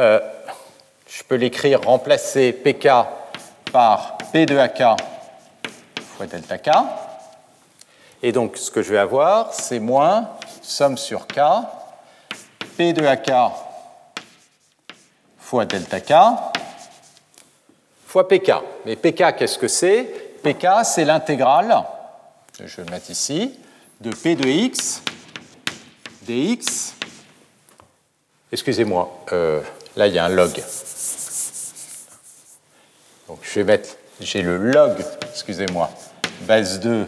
B: euh, je peux l'écrire, remplacer pk par p de ak fois delta k. Et donc ce que je vais avoir, c'est moins somme sur k, p de ak fois delta k fois pk. Mais pk, qu'est-ce que c'est? Pk, c'est l'intégrale, je vais le mettre ici, de p de x dx. Excusez-moi, euh, là il y a un log. Donc je vais mettre, j'ai le log, excusez-moi, base 2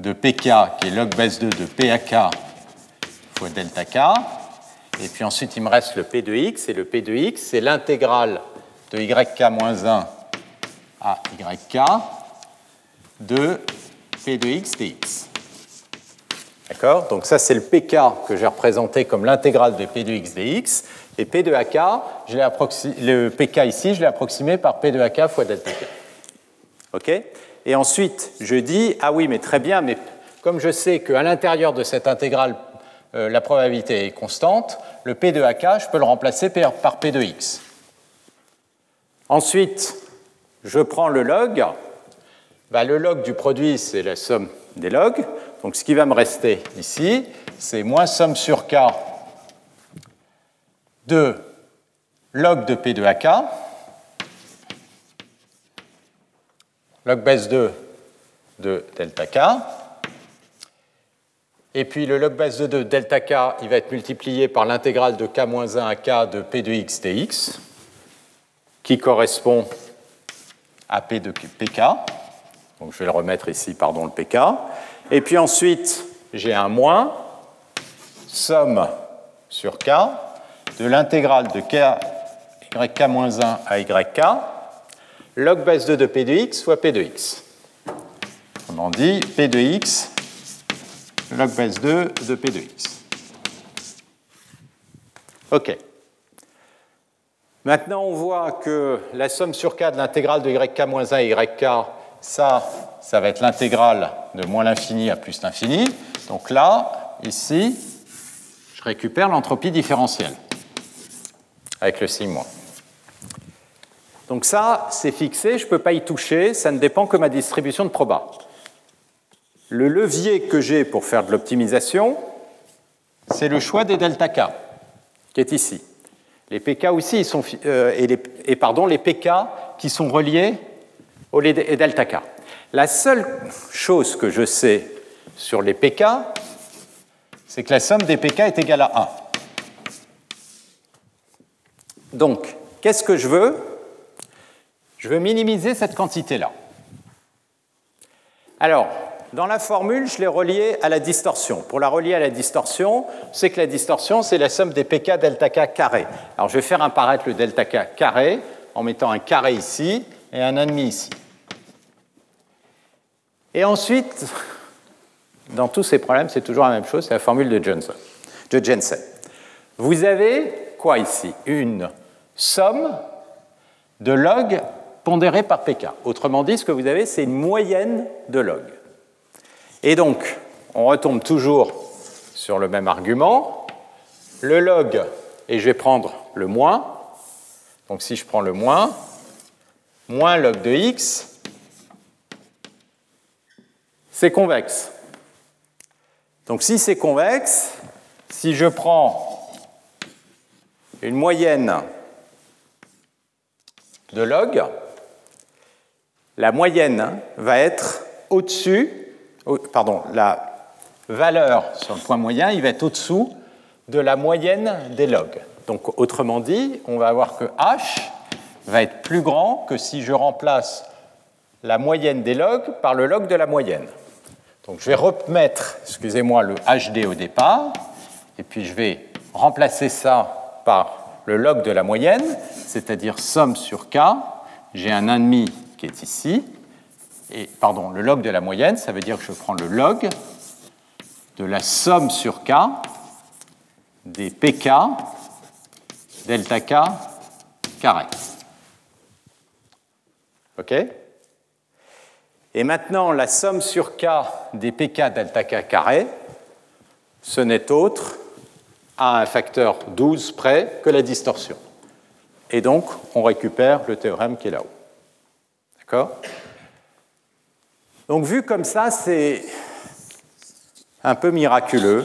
B: de pk qui est log base 2 de pak fois delta k. Et puis ensuite il me reste le p de x, et le p de x c'est l'intégrale de yk-1 à yk de p de x dx. D'accord? Donc ça, c'est le pk que j'ai représenté comme l'intégrale de p de x dx. Et p de ak, le pk ici, je l'ai approximé par p de ak fois delta k. OK? Et ensuite, je dis, ah oui, mais très bien, mais comme je sais qu'à l'intérieur de cette intégrale, euh, la probabilité est constante, le p de ak, je peux le remplacer par p de x. Ensuite, je prends le log. Bah, le log du produit, c'est la somme des logs. Donc ce qui va me rester ici, c'est moins somme sur k de log de p de ak, log base 2 de delta k. Et puis le log base 2 de delta k, il va être multiplié par l'intégrale de k-1 à k de p de x dx, qui correspond à P de PK. Donc je vais le remettre ici, pardon, le PK. Et puis ensuite, j'ai un moins, somme sur K, de l'intégrale de K, YK-1 à YK, log base 2 de P de X fois P de X. Autrement dit, P de X, log base 2 de P de X. OK. Maintenant, on voit que la somme sur k de l'intégrale de yk-1 à yk, ça, ça va être l'intégrale de moins l'infini à plus l'infini. Donc là, ici, je récupère l'entropie différentielle avec le signe moins. Donc ça, c'est fixé, je ne peux pas y toucher, ça ne dépend que ma distribution de proba. Le levier que j'ai pour faire de l'optimisation, c'est le choix des delta k, qui est ici. Les PK aussi, sont, euh, et, pardon, les PK qui sont reliés au delta K. La seule chose que je sais sur les PK, c'est que la somme des PK est égale à 1. Donc, qu'est-ce que je veux? Je veux minimiser cette quantité-là. Alors, dans la formule, je l'ai relié à la distorsion. Pour la relier à la distorsion, c'est que la distorsion, c'est la somme des pk delta k carré. Alors je vais faire apparaître le delta k carré en mettant un carré ici et un demi ici. Et ensuite, dans tous ces problèmes, c'est toujours la même chose, c'est la formule de de Jensen. Vous avez quoi ici? Une somme de log pondérée par pk. Autrement dit, ce que vous avez, c'est une moyenne de log. Et donc, on retombe toujours sur le même argument. Le log, et je vais prendre le moins. Donc si je prends le moins, moins log de x, c'est convexe. Donc si c'est convexe, si je prends une moyenne de log, la moyenne va être au-dessus pardon, la valeur sur le point moyen, il va être au-dessous de la moyenne des logs. Donc autrement dit, on va voir que h va être plus grand que si je remplace la moyenne des logs par le log de la moyenne. Donc je vais remettre, excusez-moi, le hd au départ, et puis je vais remplacer ça par le log de la moyenne, c'est-à-dire somme sur k. J'ai un 1,5 qui est ici, et pardon, le log de la moyenne, ça veut dire que je prends le log de la somme sur k des pk delta k carré. OK? Et maintenant, la somme sur K des pk delta K carré, ce n'est autre à un facteur 12 près que la distorsion. Et donc, on récupère le théorème qui est là-haut. D'accord? Donc, vu comme ça, c'est un peu miraculeux.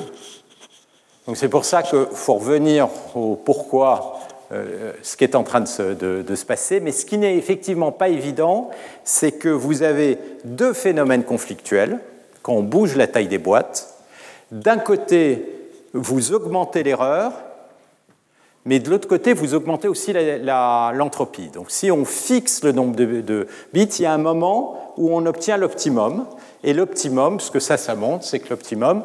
B: Donc, c'est pour ça qu'il faut revenir au pourquoi euh, ce qui est en train de se, passer. Mais ce qui n'est effectivement pas évident, c'est que vous avez deux phénomènes conflictuels quand on bouge la taille des boîtes. D'un côté, vous augmentez l'erreur, mais de l'autre côté, vous augmentez aussi l'entropie. Donc si on fixe le nombre de, bits, il y a un moment où on obtient l'optimum. Et l'optimum, ce que ça, ça montre, c'est que l'optimum,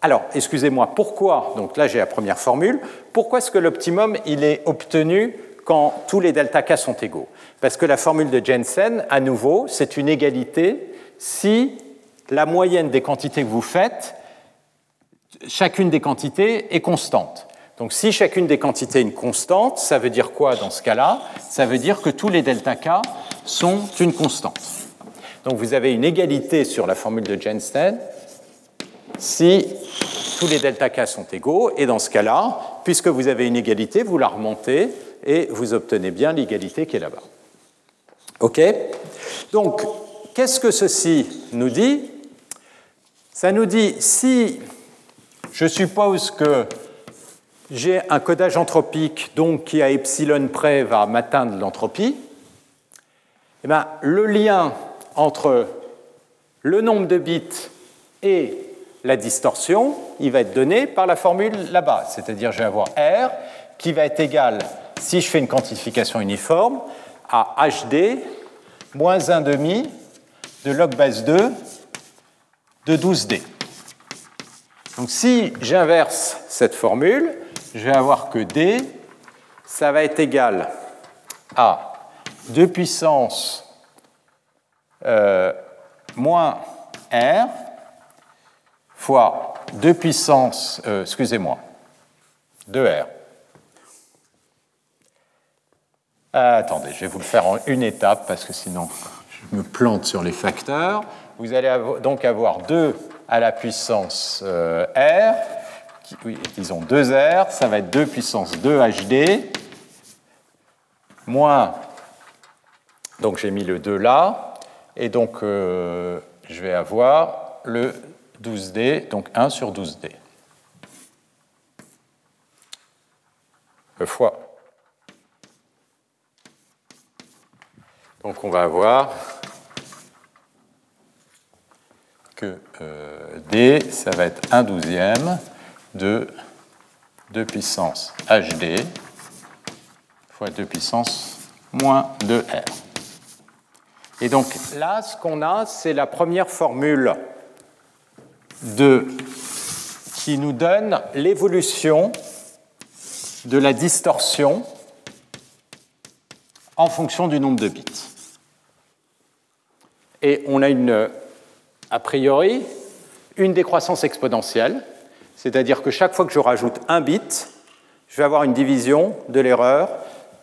B: alors, excusez-moi, pourquoi, donc là j'ai la première formule, pourquoi est-ce que l'optimum il est obtenu quand tous les delta k sont égaux? Parce que la formule de Jensen, à nouveau, c'est une égalité si la moyenne des quantités que vous faites, chacune des quantités est constante. Donc si chacune des quantités est une constante, ça veut dire quoi dans ce cas-là? Ça veut dire que tous les delta k sont une constante. Donc vous avez une égalité sur la formule de Jensen si tous les delta k sont égaux, et dans ce cas-là, puisque vous avez une égalité, vous la remontez et vous obtenez bien l'égalité qui est là-bas. OK? Donc, qu'est-ce que ceci nous dit? Ça nous dit, si je suppose que j'ai un codage anthropique donc qui à epsilon près va m'atteindre l'entropie, eh bien, le lien entre le nombre de bits et la distorsion, il va être donné par la formule là-bas. C'est-à-dire, je vais avoir R qui va être égal, si je fais une quantification uniforme, à HD moins 1,5 de log base 2 de 12D. Donc si j'inverse cette formule, je vais avoir que D, ça va être égal à 2 puissance euh, moins R fois 2 puissance, euh, excusez-moi, 2R. Ah, attendez, je vais vous le faire en une étape parce que sinon je me plante sur les facteurs. Vous allez donc avoir 2 à la puissance euh, R, oui, disons 2R, ça va être 2 puissance 2 HD, moins, donc j'ai mis le 2 là, et donc euh, je vais avoir le 12D, donc 1 sur 12D. fois. Donc on va avoir euh, D, ça va être 1 douzième de 2 puissance HD fois 2 puissance moins 2R. Et donc là, ce qu'on a, c'est la première formule qui nous donne l'évolution de la distorsion en fonction du nombre de bits. Et on a une, a priori une décroissance exponentielle, c'est-à-dire que chaque fois que je rajoute un bit, je vais avoir une division de l'erreur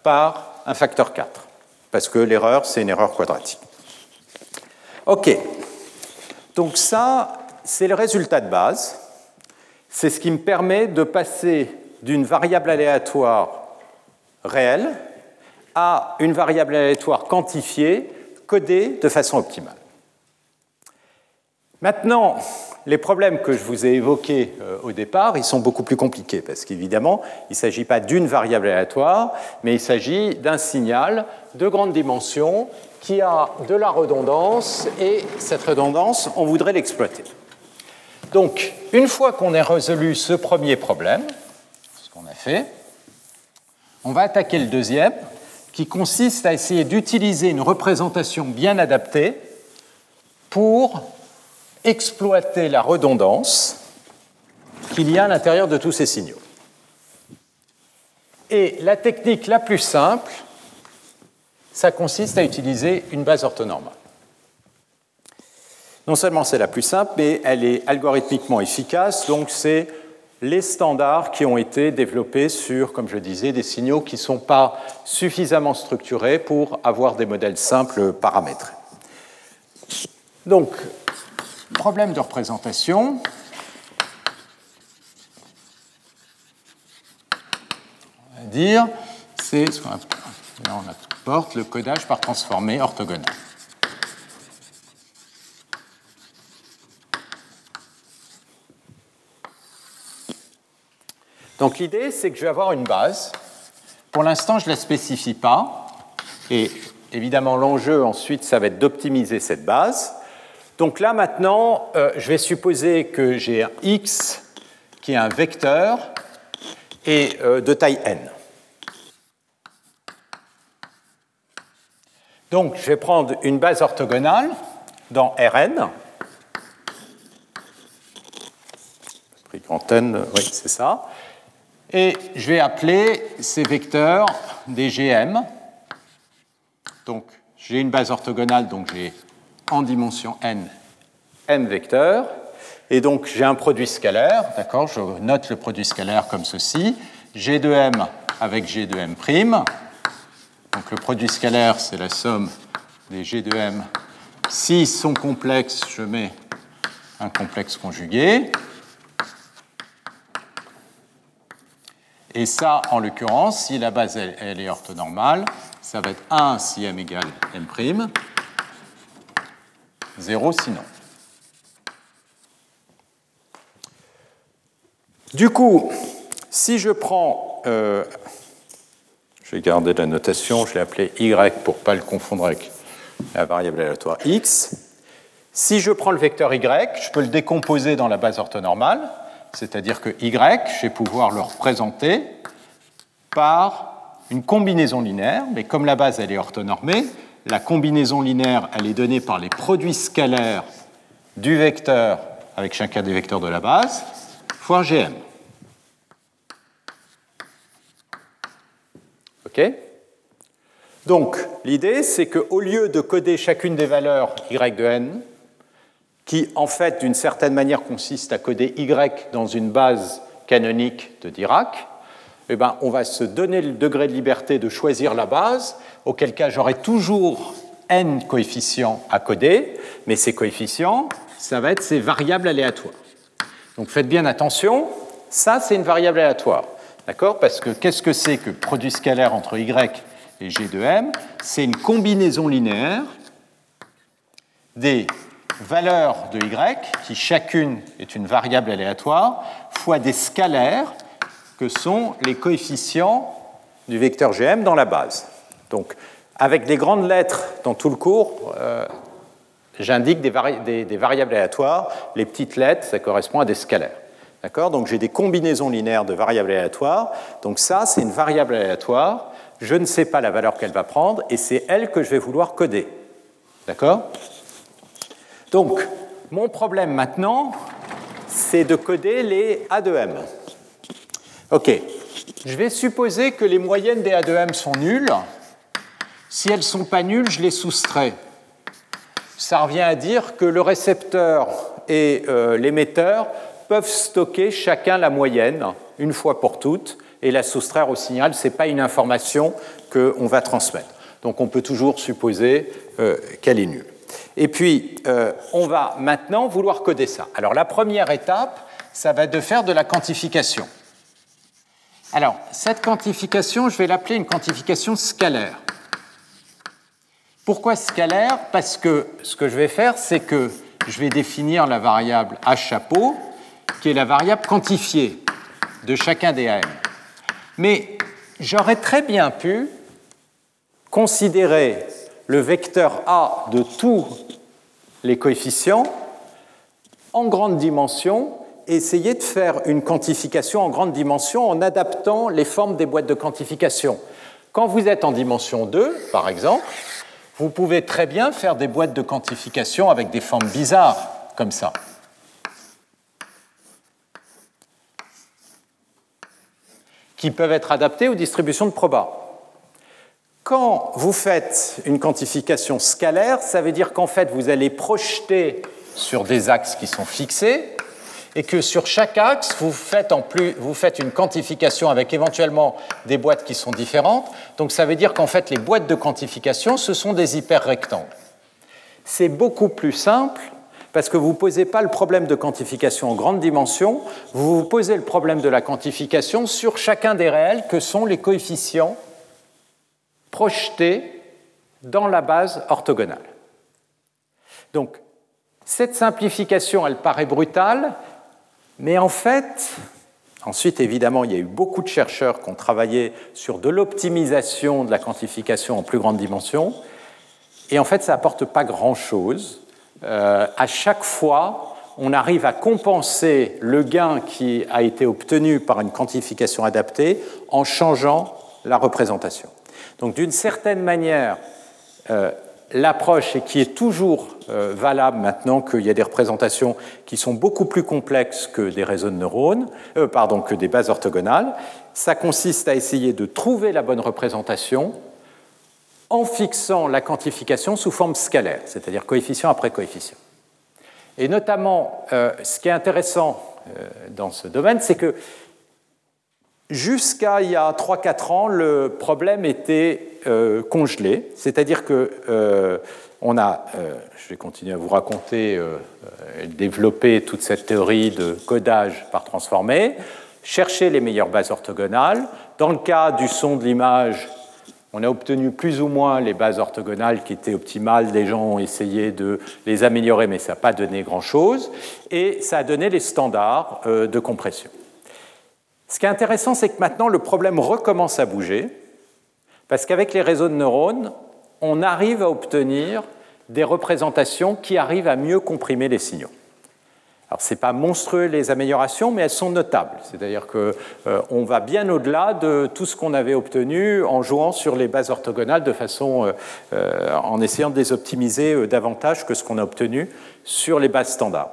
B: par un facteur 4, parce que l'erreur, c'est une erreur quadratique. OK. Donc ça, c'est le résultat de base. C'est ce qui me permet de passer d'une variable aléatoire réelle à une variable aléatoire quantifiée, codée de façon optimale. Maintenant, les problèmes que je vous ai évoqués euh, au départ, ils sont beaucoup plus compliqués, parce qu'évidemment, il ne s'agit pas d'une variable aléatoire, mais il s'agit d'un signal de grande dimension qui a de la redondance, et cette redondance, on voudrait l'exploiter. Donc, une fois qu'on a résolu ce premier problème, ce qu'on a fait, on va attaquer le deuxième, qui consiste à essayer d'utiliser une représentation bien adaptée pour exploiter la redondance qu'il y a à l'intérieur de tous ces signaux. Et la technique la plus simple, ça consiste à utiliser une base orthonormale. Non seulement c'est la plus simple, mais elle est algorithmiquement efficace, donc c'est les standards qui ont été développés sur, comme je disais, des signaux qui ne sont pas suffisamment structurés pour avoir des modèles simples paramétrés. Donc, problème de représentation. On va dire, c'est ce qu'on le codage par transformé orthogonal. Donc l'idée, c'est que je vais avoir une base. Pour l'instant, je ne la spécifie pas. Et évidemment, l'enjeu ensuite, ça va être d'optimiser cette base. Donc là, maintenant, euh, je vais supposer que j'ai un x qui est un vecteur et euh, de taille n. Donc, je vais prendre une base orthogonale dans Rn. Grand N, oui, c'est ça. Et je vais appeler ces vecteurs des GM. Donc, j'ai une base orthogonale, donc j'ai en dimension n, m vecteurs. Et donc, j'ai un produit scalaire, d'accord Je note le produit scalaire comme ceci. G de m avec G de m'. Donc, le produit scalaire, c'est la somme des G de m. S'ils sont complexes, je mets un complexe conjugué. Et ça, en l'occurrence, si la base elle, est orthonormale, ça va être 1 si m égale m', 0 sinon. Du coup, si je prends, euh, je vais garder la notation, je l'ai appelé y pour ne pas le confondre avec la variable aléatoire x. Si je prends le vecteur y, je peux le décomposer dans la base orthonormale c'est-à-dire que y, je vais pouvoir le représenter par une combinaison linéaire, mais comme la base elle est orthonormée, la combinaison linéaire elle est donnée par les produits scalaires du vecteur avec chacun des vecteurs de la base fois gm. OK Donc l'idée c'est qu'au lieu de coder chacune des valeurs y de n, qui en fait d'une certaine manière consiste à coder Y dans une base canonique de Dirac, eh ben, on va se donner le degré de liberté de choisir la base, auquel cas j'aurai toujours n coefficients à coder, mais ces coefficients, ça va être ces variables aléatoires. Donc faites bien attention, ça c'est une variable aléatoire. D'accord? Parce que qu'est-ce que c'est que produit scalaire entre y et g de m? C'est une combinaison linéaire des valeur de y, qui chacune est une variable aléatoire, fois des scalaires, que sont les coefficients du vecteur GM dans la base. Donc, avec des grandes lettres dans tout le cours, euh, j'indique des, des, variables aléatoires. Les petites lettres, ça correspond à des scalaires. D'accord? Donc, j'ai des combinaisons linéaires de variables aléatoires. Donc, ça, c'est une variable aléatoire. Je ne sais pas la valeur qu'elle va prendre et c'est elle que je vais vouloir coder. D'accord? Donc, mon problème maintenant, c'est de coder les A de M. OK. Je vais supposer que les moyennes des A de M sont nulles. Si elles ne sont pas nulles, je les soustrais. Ça revient à dire que le récepteur et euh, l'émetteur peuvent stocker chacun la moyenne une fois pour toutes et la soustraire au signal. Ce n'est pas une information qu'on va transmettre. Donc on peut toujours supposer euh, qu'elle est nulle. Et puis, euh, on va maintenant vouloir coder ça. Alors, la première étape, ça va de faire de la quantification. Alors, cette quantification, je vais l'appeler une quantification scalaire. Pourquoi scalaire? Parce que ce que je vais faire, c'est que je vais définir la variable h chapeau, qui est la variable quantifiée de chacun des AM. Mais j'aurais très bien pu considérer le vecteur A de tous les coefficients en grande dimension essayer de faire une quantification en grande dimension en adaptant les formes des boîtes de quantification. Quand vous êtes en dimension 2, par exemple, vous pouvez très bien faire des boîtes de quantification avec des formes bizarres, comme ça. qui peuvent être adaptées aux distributions de proba. Quand vous faites une quantification scalaire, ça veut dire qu'en fait, vous allez projeter sur des axes qui sont fixés et que sur chaque axe, vous faites, en plus, vous faites une quantification avec éventuellement des boîtes qui sont différentes. Donc ça veut dire qu'en fait, les boîtes de quantification, ce sont des hyperrectangles. C'est beaucoup plus simple parce que vous ne posez pas le problème de quantification en grande dimension, vous vous posez le problème de la quantification sur chacun des réels que sont les coefficients projetés dans la base orthogonale. Donc, cette simplification, elle paraît brutale, mais en fait, ensuite, évidemment, il y a eu beaucoup de chercheurs qui ont travaillé sur de l'optimisation de la quantification en plus grande dimension, et en fait, ça n'apporte pas grand-chose. Euh, à chaque fois, on arrive à compenser le gain qui a été obtenu par une quantification adaptée en changeant la représentation. Donc d'une certaine manière, euh, l'approche, qui est toujours euh, valable maintenant qu'il y a des représentations qui sont beaucoup plus complexes que des réseaux de neurones, pardon, que des bases orthogonales, ça consiste à essayer de trouver la bonne représentation en fixant la quantification sous forme scalaire, c'est-à-dire coefficient après coefficient. Et notamment, euh, ce qui est intéressant euh, dans ce domaine, c'est que jusqu'à il y a 3-4 ans, le problème était euh, congelé, c'est-à-dire que on a, je vais continuer à vous raconter, développer toute cette théorie de codage par transformé, chercher les meilleures bases orthogonales. Dans le cas du son de l'image, on a obtenu plus ou moins les bases orthogonales qui étaient optimales. Les gens ont essayé de les améliorer, mais ça n'a pas donné grand-chose. Et ça a donné les standards euh, de compression. Ce qui est intéressant, c'est que maintenant, le problème recommence à bouger, parce qu'avec les réseaux de neurones, on arrive à obtenir des représentations qui arrivent à mieux comprimer les signaux. Alors, ce n'est pas monstrueux les améliorations, mais elles sont notables. C'est-à-dire qu'on euh, va bien au-delà de tout ce qu'on avait obtenu en jouant sur les bases orthogonales de façon, euh, euh, en essayant de les optimiser davantage que ce qu'on a obtenu sur les bases standards.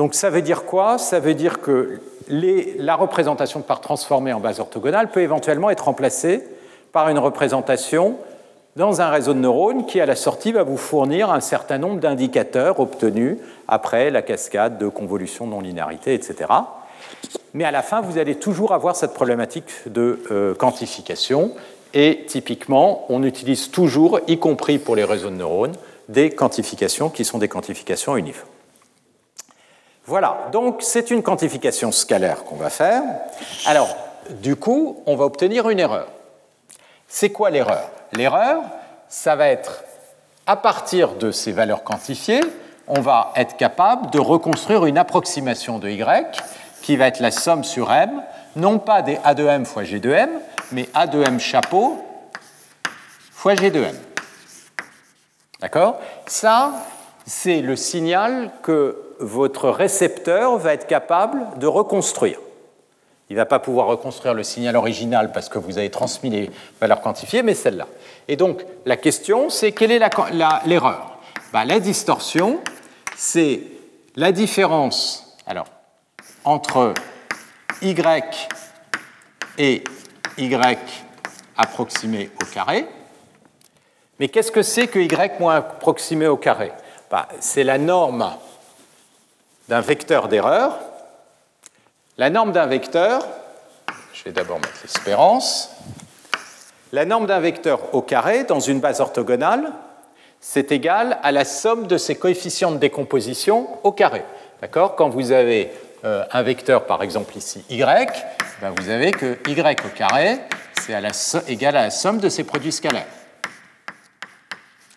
B: Donc, ça veut dire quoi? Ça veut dire que la représentation de part transformée en base orthogonale peut éventuellement être remplacée par une représentation dans un réseau de neurones qui, à la sortie, va vous fournir un certain nombre d'indicateurs obtenus après la cascade de convolution non-linéarité, etc. Mais à la fin, vous allez toujours avoir cette problématique de euh, quantification. Et typiquement, on utilise toujours, y compris pour les réseaux de neurones, des quantifications qui sont des quantifications uniformes. Voilà, donc c'est une quantification scalaire qu'on va faire. Alors, du coup, on va obtenir une erreur. C'est quoi l'erreur? L'erreur, ça va être, à partir de ces valeurs quantifiées, on va être capable de reconstruire une approximation de y qui va être la somme sur m, non pas des a de m fois g de m, mais a de m chapeau fois g de m. D'accord? Ça, c'est le signal que votre récepteur va être capable de reconstruire. Il ne va pas pouvoir reconstruire le signal original parce que vous avez transmis les valeurs quantifiées, mais celle-là. Et donc, la question, c'est quelle est l'erreur? Ben, La distorsion, c'est la différence alors, entre y et y approximé au carré. Mais qu'est-ce que c'est que y moins approximé au carré? Ben, C'est la norme d'un vecteur d'erreur la norme d'un vecteur, je vais d'abord mettre l'espérance, la norme d'un vecteur au carré dans une base orthogonale, c'est égal à la somme de ses coefficients de décomposition au carré. D'accord? Quand vous avez euh, un vecteur, par exemple ici y, ben vous avez que y au carré, c'est égal à la somme de ses produits scalaires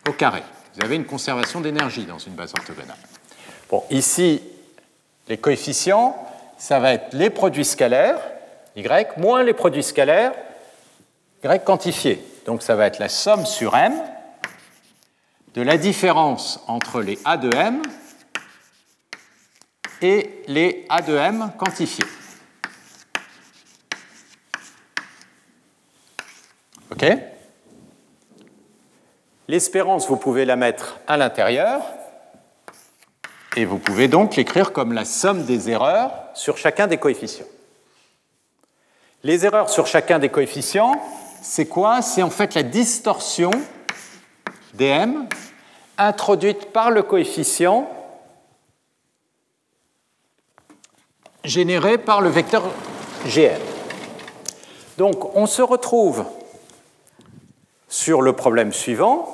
B: au carré. Vous avez une conservation d'énergie dans une base orthogonale. Bon, ici, les coefficients, ça va être les produits scalaires, y, moins les produits scalaires, y quantifiés. Donc ça va être la somme sur m de la différence entre les a de m et les a de m quantifiés. OK? L'espérance, vous pouvez la mettre à l'intérieur. Et vous pouvez donc l'écrire comme la somme des erreurs sur chacun des coefficients. Les erreurs sur chacun des coefficients, c'est quoi? C'est en fait la distorsion dm introduite par le coefficient généré par le vecteur gn. Donc on se retrouve sur le problème suivant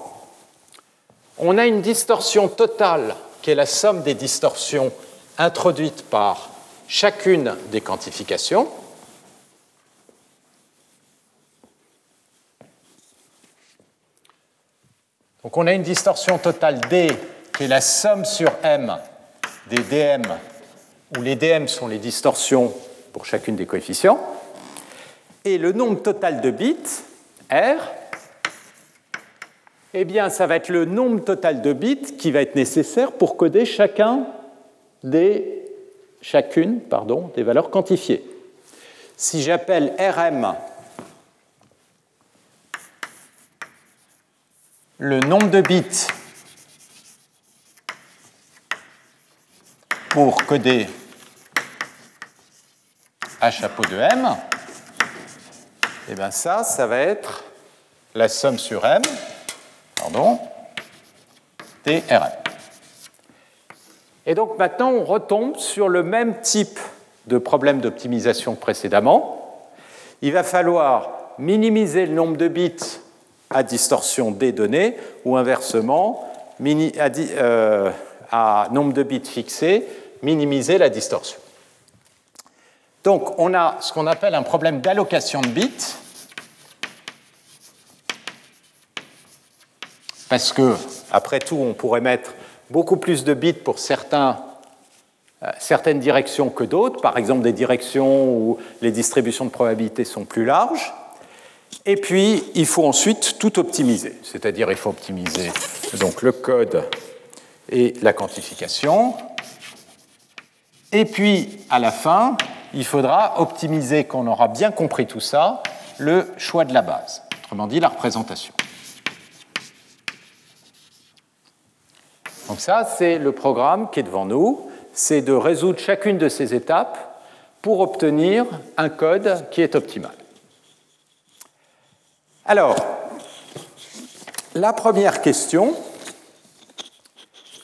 B: on a une distorsion totale qui est la somme des distorsions introduites par chacune des quantifications. Donc on a une distorsion totale D qui est la somme sur M des dm, où les dm sont les distorsions pour chacune des coefficients, et le nombre total de bits, R, eh bien, ça va être le nombre total de bits qui va être nécessaire pour coder chacun des, chacune des valeurs quantifiées. Si j'appelle Rm le nombre de bits pour coder à chapeau de M, eh bien ça, ça va être la somme sur M, pardon, TRM. Et donc maintenant, on retombe sur le même type de problème d'optimisation précédemment. Il va falloir minimiser le nombre de bits à distorsion des données ou inversement, à, euh, à nombre de bits fixés, minimiser la distorsion. Donc on a ce qu'on appelle un problème d'allocation de bits, parce que, après tout, on pourrait mettre beaucoup plus de bits pour euh, certaines directions que d'autres, par exemple des directions où les distributions de probabilité sont plus larges. Et puis, il faut ensuite tout optimiser, c'est-à-dire il faut optimiser donc, le code et la quantification, et puis, à la fin, il faudra optimiser, qu'on aura bien compris tout ça, le choix de la base, autrement dit la représentation. Donc ça, c'est le programme qui est devant nous, c'est de résoudre chacune de ces étapes pour obtenir un code qui est optimal. Alors, la première question,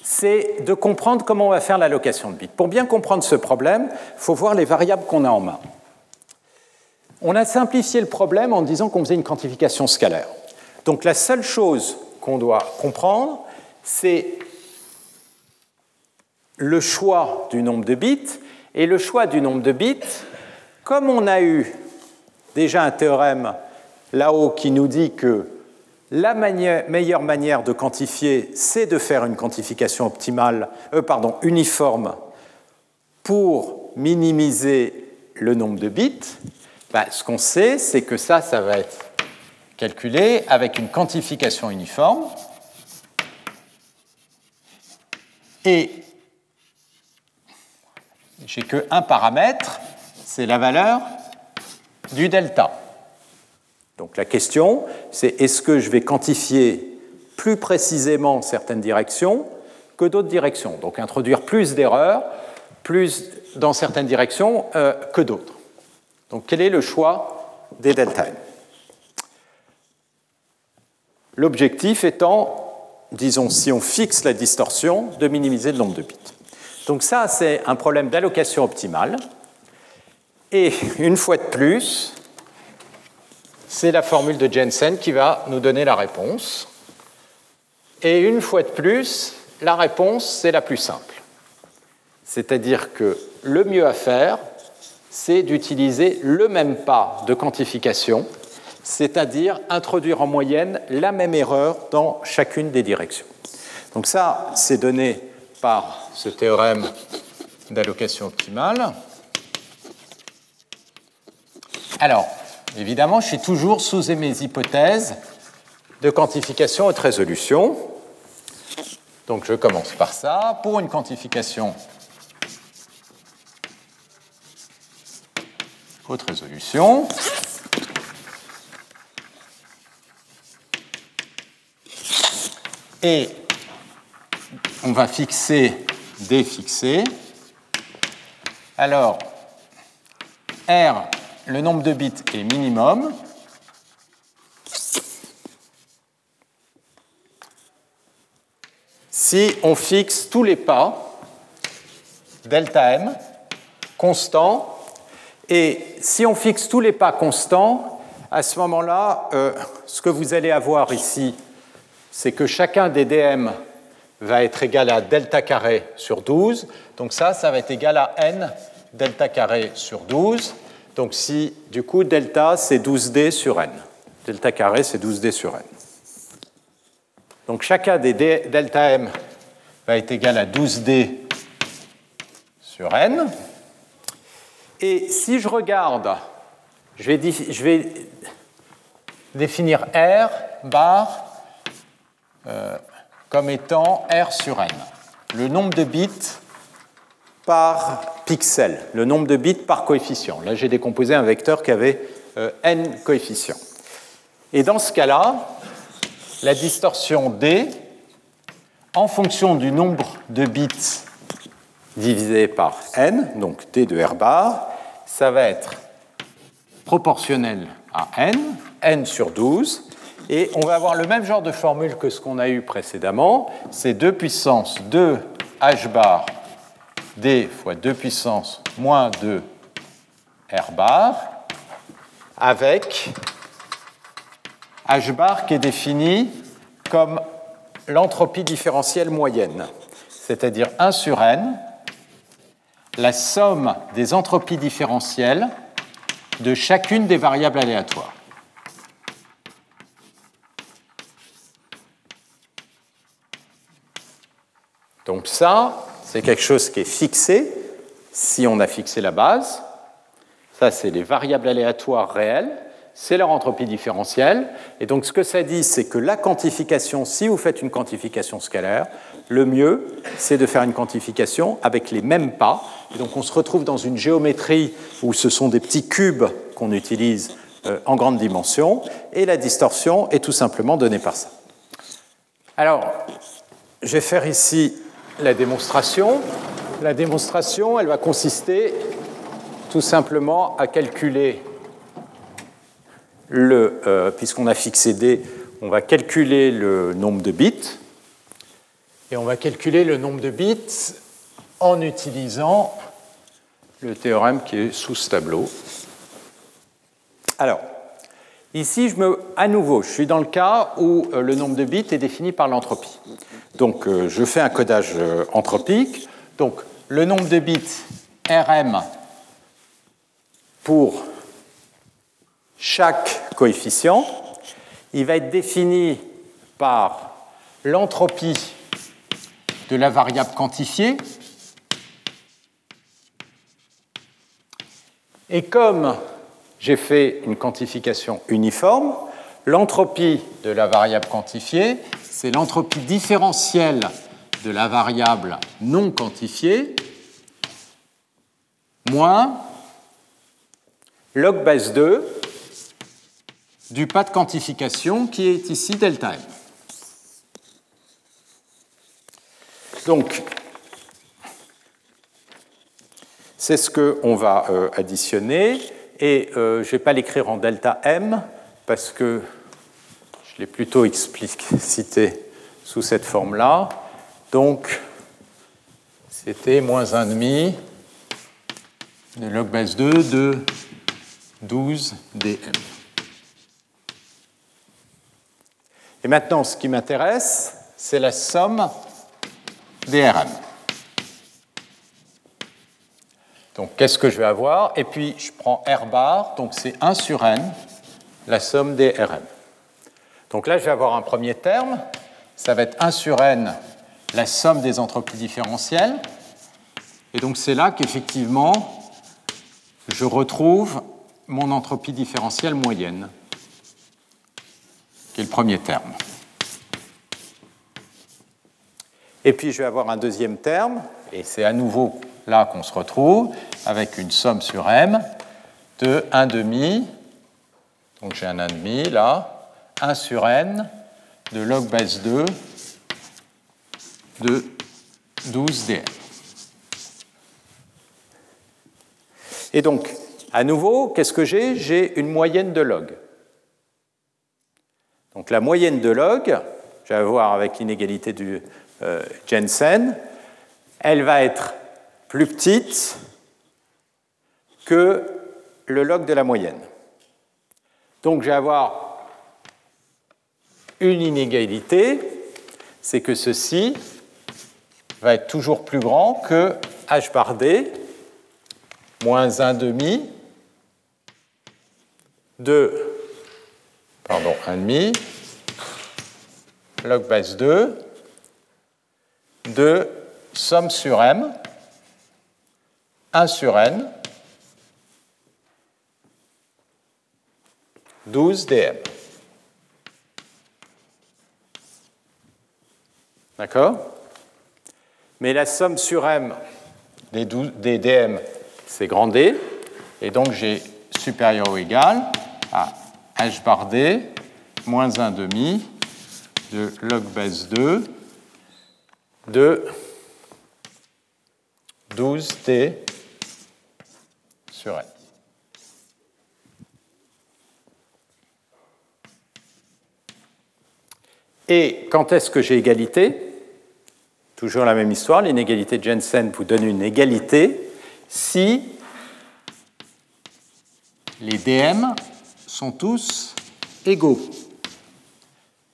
B: c'est de comprendre comment on va faire l'allocation de bits. Pour bien comprendre ce problème, il faut voir les variables qu'on a en main. On a simplifié le problème en disant qu'on faisait une quantification scalaire. Donc la seule chose qu'on doit comprendre, c'est le choix du nombre de bits. Et le choix du nombre de bits, comme on a eu déjà un théorème là-haut qui nous dit que la meilleure manière de quantifier, c'est de faire une quantification optimale, euh, pardon, uniforme pour minimiser le nombre de bits. Ben, ce qu'on sait, c'est que ça, ça va être calculé avec une quantification uniforme. Et j'ai qu'un paramètre, c'est la valeur du delta. Donc la question, c'est est-ce que je vais quantifier plus précisément certaines directions que d'autres directions? Donc introduire plus d'erreurs, plus dans certaines directions euh, que d'autres. Donc quel est le choix des delta n? L'objectif étant, disons, si on fixe la distorsion, de minimiser le nombre de bits. Donc ça, c'est un problème d'allocation optimale. Et une fois de plus, c'est la formule de Jensen qui va nous donner la réponse. Et une fois de plus, la réponse, c'est la plus simple. C'est-à-dire que le mieux à faire, c'est d'utiliser le même pas de quantification, c'est-à-dire introduire en moyenne la même erreur dans chacune des directions. Donc ça, c'est donné par ce théorème d'allocation optimale. Alors, Évidemment, je suis toujours sous mes hypothèses de quantification haute résolution. Donc je commence par ça. Pour une quantification haute résolution, et on va fixer D fixé. Alors, R le nombre de bits est minimum. Si on fixe tous les pas, delta m, constant, et si on fixe tous les pas constants, à ce moment-là, euh, ce que vous allez avoir ici, c'est que chacun des dm va être égal à delta carré sur 12. Donc ça, ça va être égal à n delta carré sur 12. Donc si, du coup, delta, c'est 12d sur n. Delta carré, c'est 12d sur n. Donc chacun des delta m va être égal à 12d sur n. Et si je regarde, je vais, définir R bar euh, comme étant R sur n, le nombre de bits par pixel, le nombre de bits par coefficient. Là, j'ai décomposé un vecteur qui avait euh, n coefficients. Et dans ce cas-là, la distorsion D, en fonction du nombre de bits divisé par n, donc d de r bar, ça va être proportionnel à n, n sur 12, et on va avoir le même genre de formule que ce qu'on a eu précédemment, c'est 2 puissance 2 h bar d fois 2 puissance moins 2 r bar, avec h bar qui est défini comme l'entropie différentielle moyenne, c'est-à-dire 1 sur n, la somme des entropies différentielles de chacune des variables aléatoires. Ça, c'est quelque chose qui est fixé si on a fixé la base. Ça, c'est les variables aléatoires réelles, c'est leur entropie différentielle. Et donc ce que ça dit, c'est que la quantification, si vous faites une quantification scalaire, le mieux, c'est de faire une quantification avec les mêmes pas. Et donc on se retrouve dans une géométrie où ce sont des petits cubes qu'on utilise euh, en grande dimension, et la distorsion est tout simplement donnée par ça. Alors, je vais faire ici la démonstration. Elle va consister tout simplement à calculer le, euh, puisqu'on a fixé D, on va calculer le nombre de bits et on va calculer le nombre de bits en utilisant le théorème qui est sous ce tableau. Alors, ici, je me, à nouveau, je suis dans le cas où euh, le nombre de bits est défini par l'entropie. Donc, euh, je fais un codage euh, anthropique. Donc, le nombre de bits Rm pour chaque coefficient, il va être défini par l'entropie de la variable quantifiée. Et comme j'ai fait une quantification uniforme, l'entropie de la variable quantifiée, c'est l'entropie différentielle de la variable non quantifiée moins log base 2 du pas de quantification qui est ici delta m. Donc, c'est ce qu'on va euh, additionner. Et euh, je ne vais pas l'écrire en delta m parce que je l'ai plutôt explicité sous cette forme-là. Donc, c'était moins 1,5 de log base 2 de 12 dm. Et maintenant, ce qui m'intéresse, c'est la somme DRM. Donc qu'est-ce que je vais avoir? Et puis je prends R bar, donc c'est 1 sur n, la somme des Rm. Donc là, je vais avoir un premier terme, ça va être 1 sur n, la somme des entropies différentielles. Et donc c'est là qu'effectivement, je retrouve mon entropie différentielle moyenne, qui est le premier terme. Et puis je vais avoir un deuxième terme, et c'est à nouveau là qu'on se retrouve, avec une somme sur m de 1 demi, donc j'ai un 1 demi là, 1 sur n de log base 2 de 12 dm. Et donc, à nouveau, qu'est-ce que j'ai? J'ai une moyenne de log. Donc la moyenne de log, je vais voir avec l'inégalité du, euh, Jensen, elle va être plus petite que le log de la moyenne. Donc je vais avoir une inégalité, c'est que ceci va être toujours plus grand que h bar d moins 1 demi de, pardon, 1 demi log base 2 de somme sur m 1 sur n 12 dm. D'accord. Mais la somme sur m. Des, des dm, c'est grand D, et donc j'ai supérieur ou égal à h bar d moins 1 demi de log base 2 de 12t sur n. Et quand est-ce que j'ai égalité? Toujours la même histoire, l'inégalité de Jensen vous donne une égalité si les dm sont tous égaux.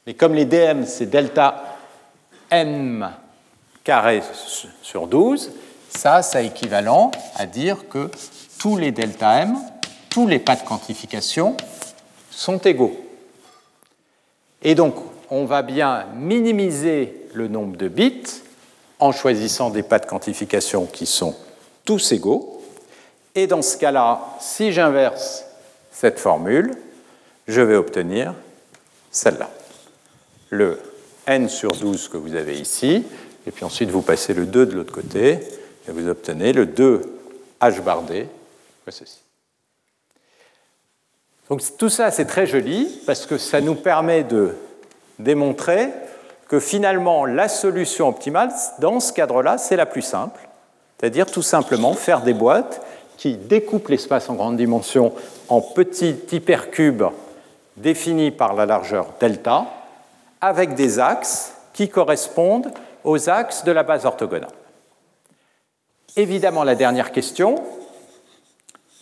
B: Mais comme les dm, c'est delta m carré sur 12, ça, c'est équivalent à dire que tous les delta m, tous les pas de quantification sont égaux. Et donc, on va bien minimiser le nombre de bits en choisissant des pas de quantification qui sont tous égaux. Et dans ce cas-là, si j'inverse cette formule, je vais obtenir celle-là. Le n sur 12 que vous avez ici, et puis ensuite vous passez le 2 de l'autre côté, et vous obtenez le 2 h bar d, ceci. Donc tout ça, c'est très joli, parce que ça nous permet de démontrer que finalement la solution optimale, dans ce cadre-là, c'est la plus simple, c'est-à-dire tout simplement faire des boîtes qui découpent l'espace en grande dimension en petits hypercubes définis par la largeur delta, avec des axes qui correspondent aux axes de la base orthogonale. Évidemment, la dernière question,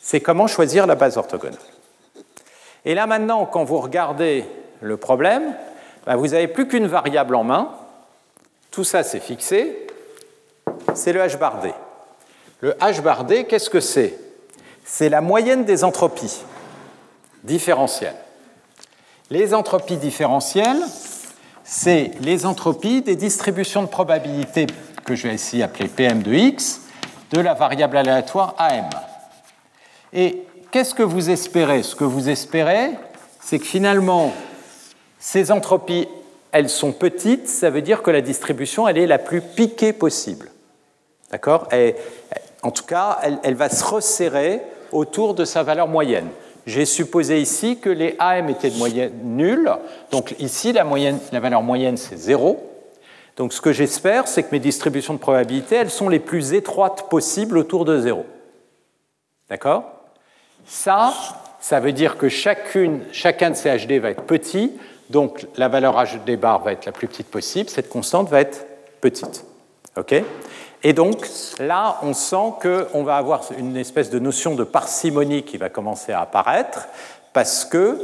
B: c'est comment choisir la base orthogonale? Et là maintenant, quand vous regardez le problème, ben, vous n'avez plus qu'une variable en main. Tout ça, c'est fixé. C'est le h bar d. Le h bar d, qu'est-ce que c'est? C'est la moyenne des entropies différentielles. Les entropies différentielles, c'est les entropies des distributions de probabilité que je vais ici appeler PM de x de la variable aléatoire AM. Et qu'est-ce que vous espérez? Ce que vous espérez, c'est que finalement, ces entropies, elles sont petites, ça veut dire que la distribution, elle est la plus piquée possible. D'accord? En tout cas, elle, va se resserrer autour de sa valeur moyenne. J'ai supposé ici que les AM étaient de moyenne nulle, donc ici, la, valeur moyenne, c'est 0. Donc ce que j'espère, c'est que mes distributions de probabilité, elles sont les plus étroites possibles autour de 0. D'accord? Ça, ça veut dire que chacun de ces HD va être petit, donc la valeur HD bar va être la plus petite possible, cette constante va être petite. OK? Et donc là, on sent qu'on va avoir une espèce de notion de parcimonie qui va commencer à apparaître, parce que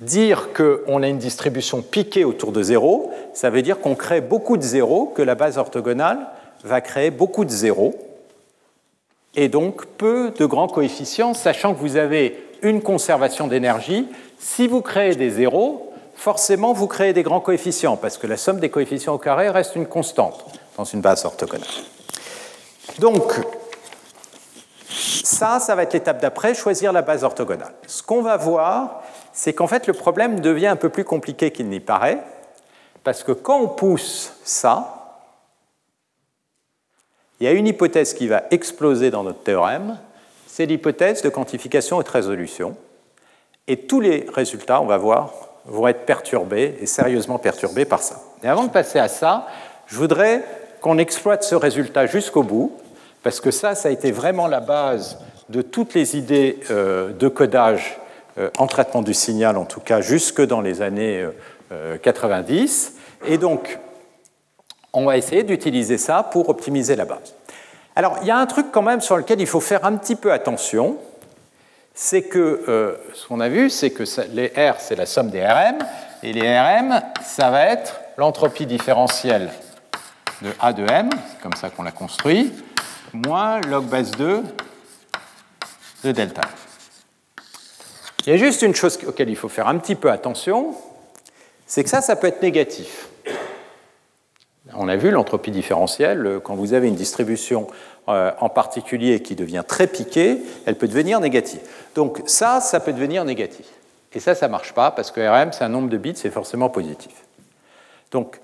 B: dire qu'on a une distribution piquée autour de zéro, ça veut dire qu'on crée beaucoup de zéros, que la base orthogonale va créer beaucoup de zéros, et donc peu de grands coefficients, sachant que vous avez une conservation d'énergie si vous créez des zéros, forcément vous créez des grands coefficients, parce que la somme des coefficients au carré reste une constante dans une base orthogonale. Donc, ça, ça va être l'étape d'après, choisir la base orthogonale. Ce qu'on va voir, c'est qu'en fait le problème devient un peu plus compliqué qu'il n'y paraît, parce que quand on pousse ça, il y a une hypothèse qui va exploser dans notre théorème, c'est l'hypothèse de quantification et de résolution. Et tous les résultats, on va voir, vont être perturbés et sérieusement perturbés par ça. Et avant de passer à ça, je voudrais qu'on exploite ce résultat jusqu'au bout, parce que ça, ça a été vraiment la base de toutes les idées euh, de codage euh, en traitement du signal, en tout cas jusque dans les années 90. Euh, et donc, on va essayer d'utiliser ça pour optimiser la base. Alors, il y a un truc quand même sur lequel il faut faire un petit peu attention, c'est que euh, ce qu'on a vu, c'est que les R, c'est la somme des RM, Et les Rm, ça va être l'entropie différentielle de A de M, c'est comme ça qu'on l'a construit, moins log base 2 de delta. Il y a juste une chose auquel il faut faire un petit peu attention, c'est que ça, ça peut être négatif. On a vu l'entropie différentielle, euh, quand vous avez une distribution euh, en particulier qui devient très piquée, elle peut devenir négative. Donc ça, ça peut devenir négatif. Et ça, ça ne marche pas parce que Rm, c'est un nombre de bits, c'est forcément positif. Donc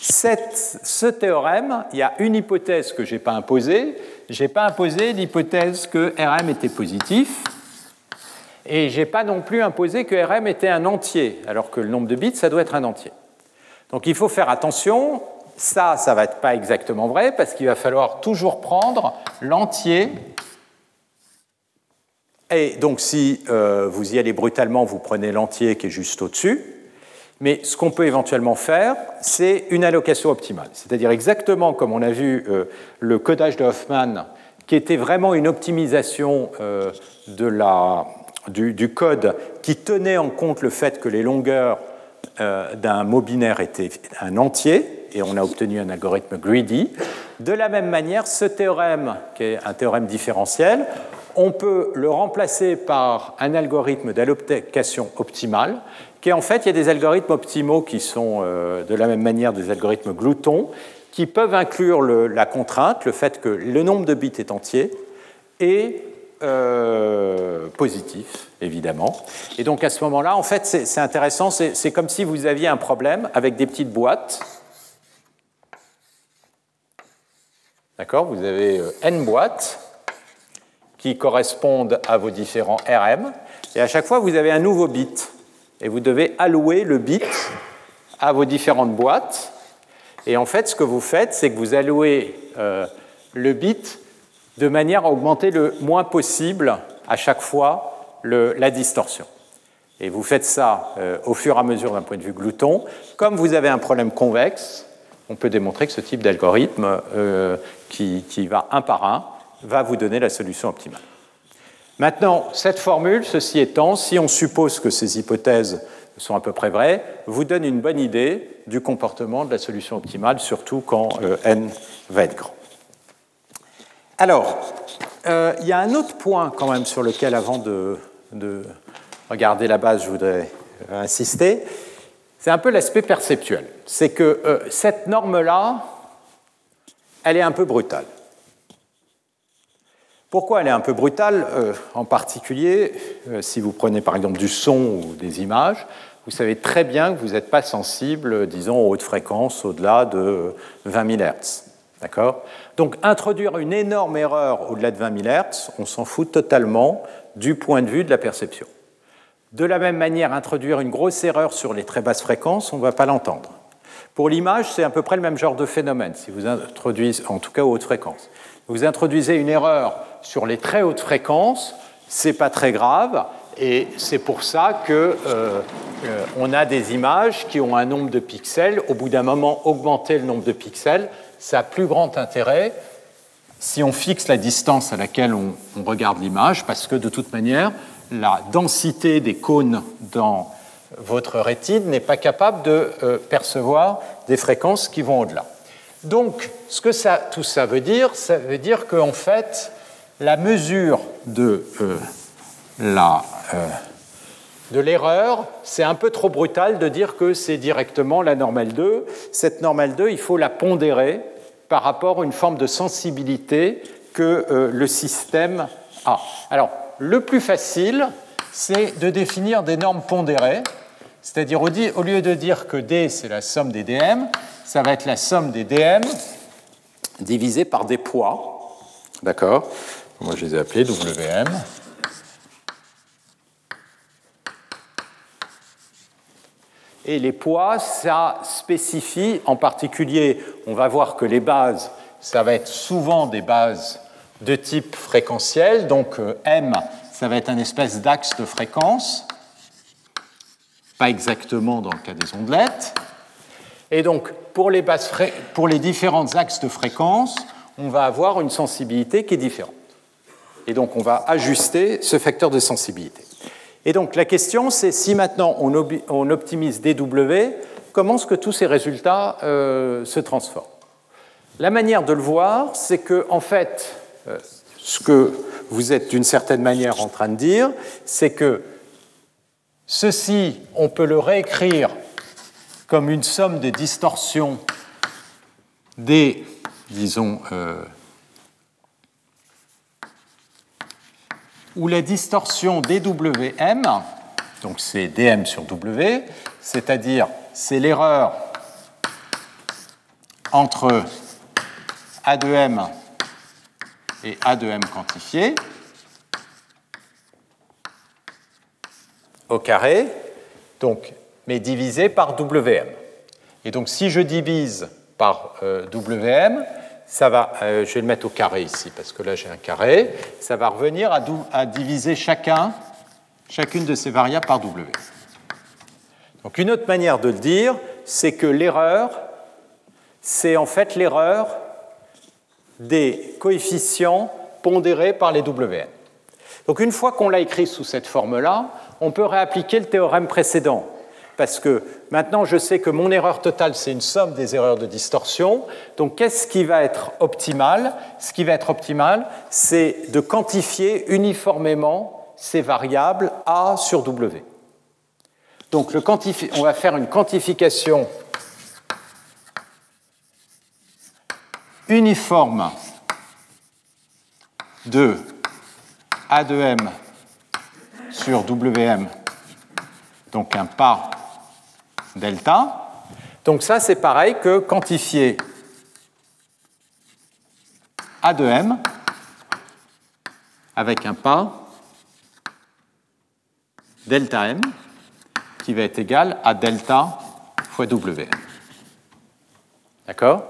B: ce théorème, il y a une hypothèse que je n'ai pas imposée. Je n'ai pas imposé l'hypothèse que Rm était positif. Et je n'ai pas non plus imposé que Rm était un entier, alors que le nombre de bits, ça doit être un entier. Donc il faut faire attention. Ça, ça ne va être pas exactement vrai, parce qu'il va falloir toujours prendre l'entier. Et donc si euh, vous y allez brutalement, vous prenez l'entier qui est juste au-dessus. Mais ce qu'on peut éventuellement faire, c'est une allocation optimale. C'est-à-dire exactement comme on a vu euh, le codage de Hoffman, qui était vraiment une optimisation euh, de la, du, code qui tenait en compte le fait que les longueurs d'un mot binaire étaient un entier, et on a obtenu un algorithme greedy. De la même manière, ce théorème, qui est un théorème différentiel, on peut le remplacer par un algorithme d'allocation optimale et en fait, il y a des algorithmes optimaux qui sont euh, de la même manière des algorithmes gloutons, qui peuvent inclure la contrainte, le fait que le nombre de bits est entier, et euh, positif, évidemment. Et donc à ce moment-là, en fait, c'est intéressant, c'est comme si vous aviez un problème avec des petites boîtes. D'accord Vous avez euh, n boîtes qui correspondent à vos différents RM, et à chaque fois, vous avez un nouveau bit et vous devez allouer le bit à vos différentes boîtes. Et en fait, ce que vous faites, c'est que vous allouez euh, le bit de manière à augmenter le moins possible à chaque fois la distorsion. Et vous faites ça euh, au fur et à mesure d'un point de vue glouton. Comme vous avez un problème convexe, on peut démontrer que ce type d'algorithme qui, va un par un va vous donner la solution optimale. Maintenant, cette formule, ceci étant, si on suppose que ces hypothèses sont à peu près vraies, vous donne une bonne idée du comportement de la solution optimale, surtout quand euh, n va être grand. Alors, euh, il y a un autre point quand même sur lequel, avant de, regarder la base, je voudrais euh, insister. C'est un peu l'aspect perceptuel. C'est que cette norme-là, elle est un peu brutale. Pourquoi elle est un peu brutale euh, En particulier, euh, si vous prenez par exemple du son ou des images, vous savez très bien que vous n'êtes pas sensible, disons, aux hautes fréquences au-delà de 20 000 Hz. D'accord? Donc, introduire une énorme erreur au-delà de 20 000 Hz, on s'en fout totalement du point de vue de la perception. De la même manière, introduire une grosse erreur sur les très basses fréquences, on ne va pas l'entendre. Pour l'image, c'est à peu près le même genre de phénomène, si vous introduisez, en tout cas aux hautes fréquences. Vous introduisez une erreur sur les très hautes fréquences, c'est pas très grave, et c'est pour ça qu'on euh, a des images qui ont un nombre de pixels. Au bout d'un moment, augmenter le nombre de pixels, ça a plus grand intérêt si on fixe la distance à laquelle on, regarde l'image, parce que de toute manière, la densité des cônes dans votre rétine n'est pas capable de euh, percevoir des fréquences qui vont au-delà. Donc, ce que ça, tout ça veut dire, ça veut dire qu'en fait, la mesure de euh, euh, de l'erreur, c'est un peu trop brutal de dire que c'est directement la normale 2. Cette normale 2, il faut la pondérer par rapport à une forme de sensibilité que le système a. Alors, le plus facile, c'est de définir des normes pondérées, c'est-à-dire au, lieu de dire que D, c'est la somme des DM, ça va être la somme des DM divisée par des poids. D'accord? Moi, je les ai appelés WM. Et les poids, ça spécifie, en particulier, on va voir que les bases, ça va être souvent des bases de type fréquentiel. Donc euh, M, ça va être un espèce d'axe de fréquence, pas exactement dans le cas des ondelettes. Et donc, pour les, les différents axes de fréquence, on va avoir une sensibilité qui est différente. Et donc, on va ajuster ce facteur de sensibilité. Et donc la question, c'est si maintenant on, optimise DW, comment est-ce que tous ces résultats euh, se transforment? La manière de le voir, c'est que en fait, euh, ce que vous êtes d'une certaine manière en train de dire, c'est que ceci, on peut le réécrire comme une somme de distorsions des, disons, euh, où la distorsion dWm, donc c'est dm sur w, c'est-à-dire c'est l'erreur entre A de m et A de m quantifié au carré, donc, mais divisé par Wm. Et donc si je divise par euh, Wm, ça va, euh, je vais le mettre au carré ici, parce que là j'ai un carré, ça va revenir à, à, diviser chacun, chacune de ces variables par W. Donc une autre manière de le dire, c'est que l'erreur, c'est en fait l'erreur des coefficients pondérés par les Wn. Donc une fois qu'on l'a écrit sous cette forme-là, on peut réappliquer le théorème précédent parce que maintenant je sais que mon erreur totale, c'est une somme des erreurs de distorsion. Donc qu'est-ce qui va être optimal? Ce qui va être optimal, c'est de quantifier uniformément ces variables A sur W. Donc on va faire une quantification uniforme de A de M sur WM, donc un pas delta. Donc ça, c'est pareil que quantifier A de M avec un pas delta M qui va être égal à delta fois WM. D'accord?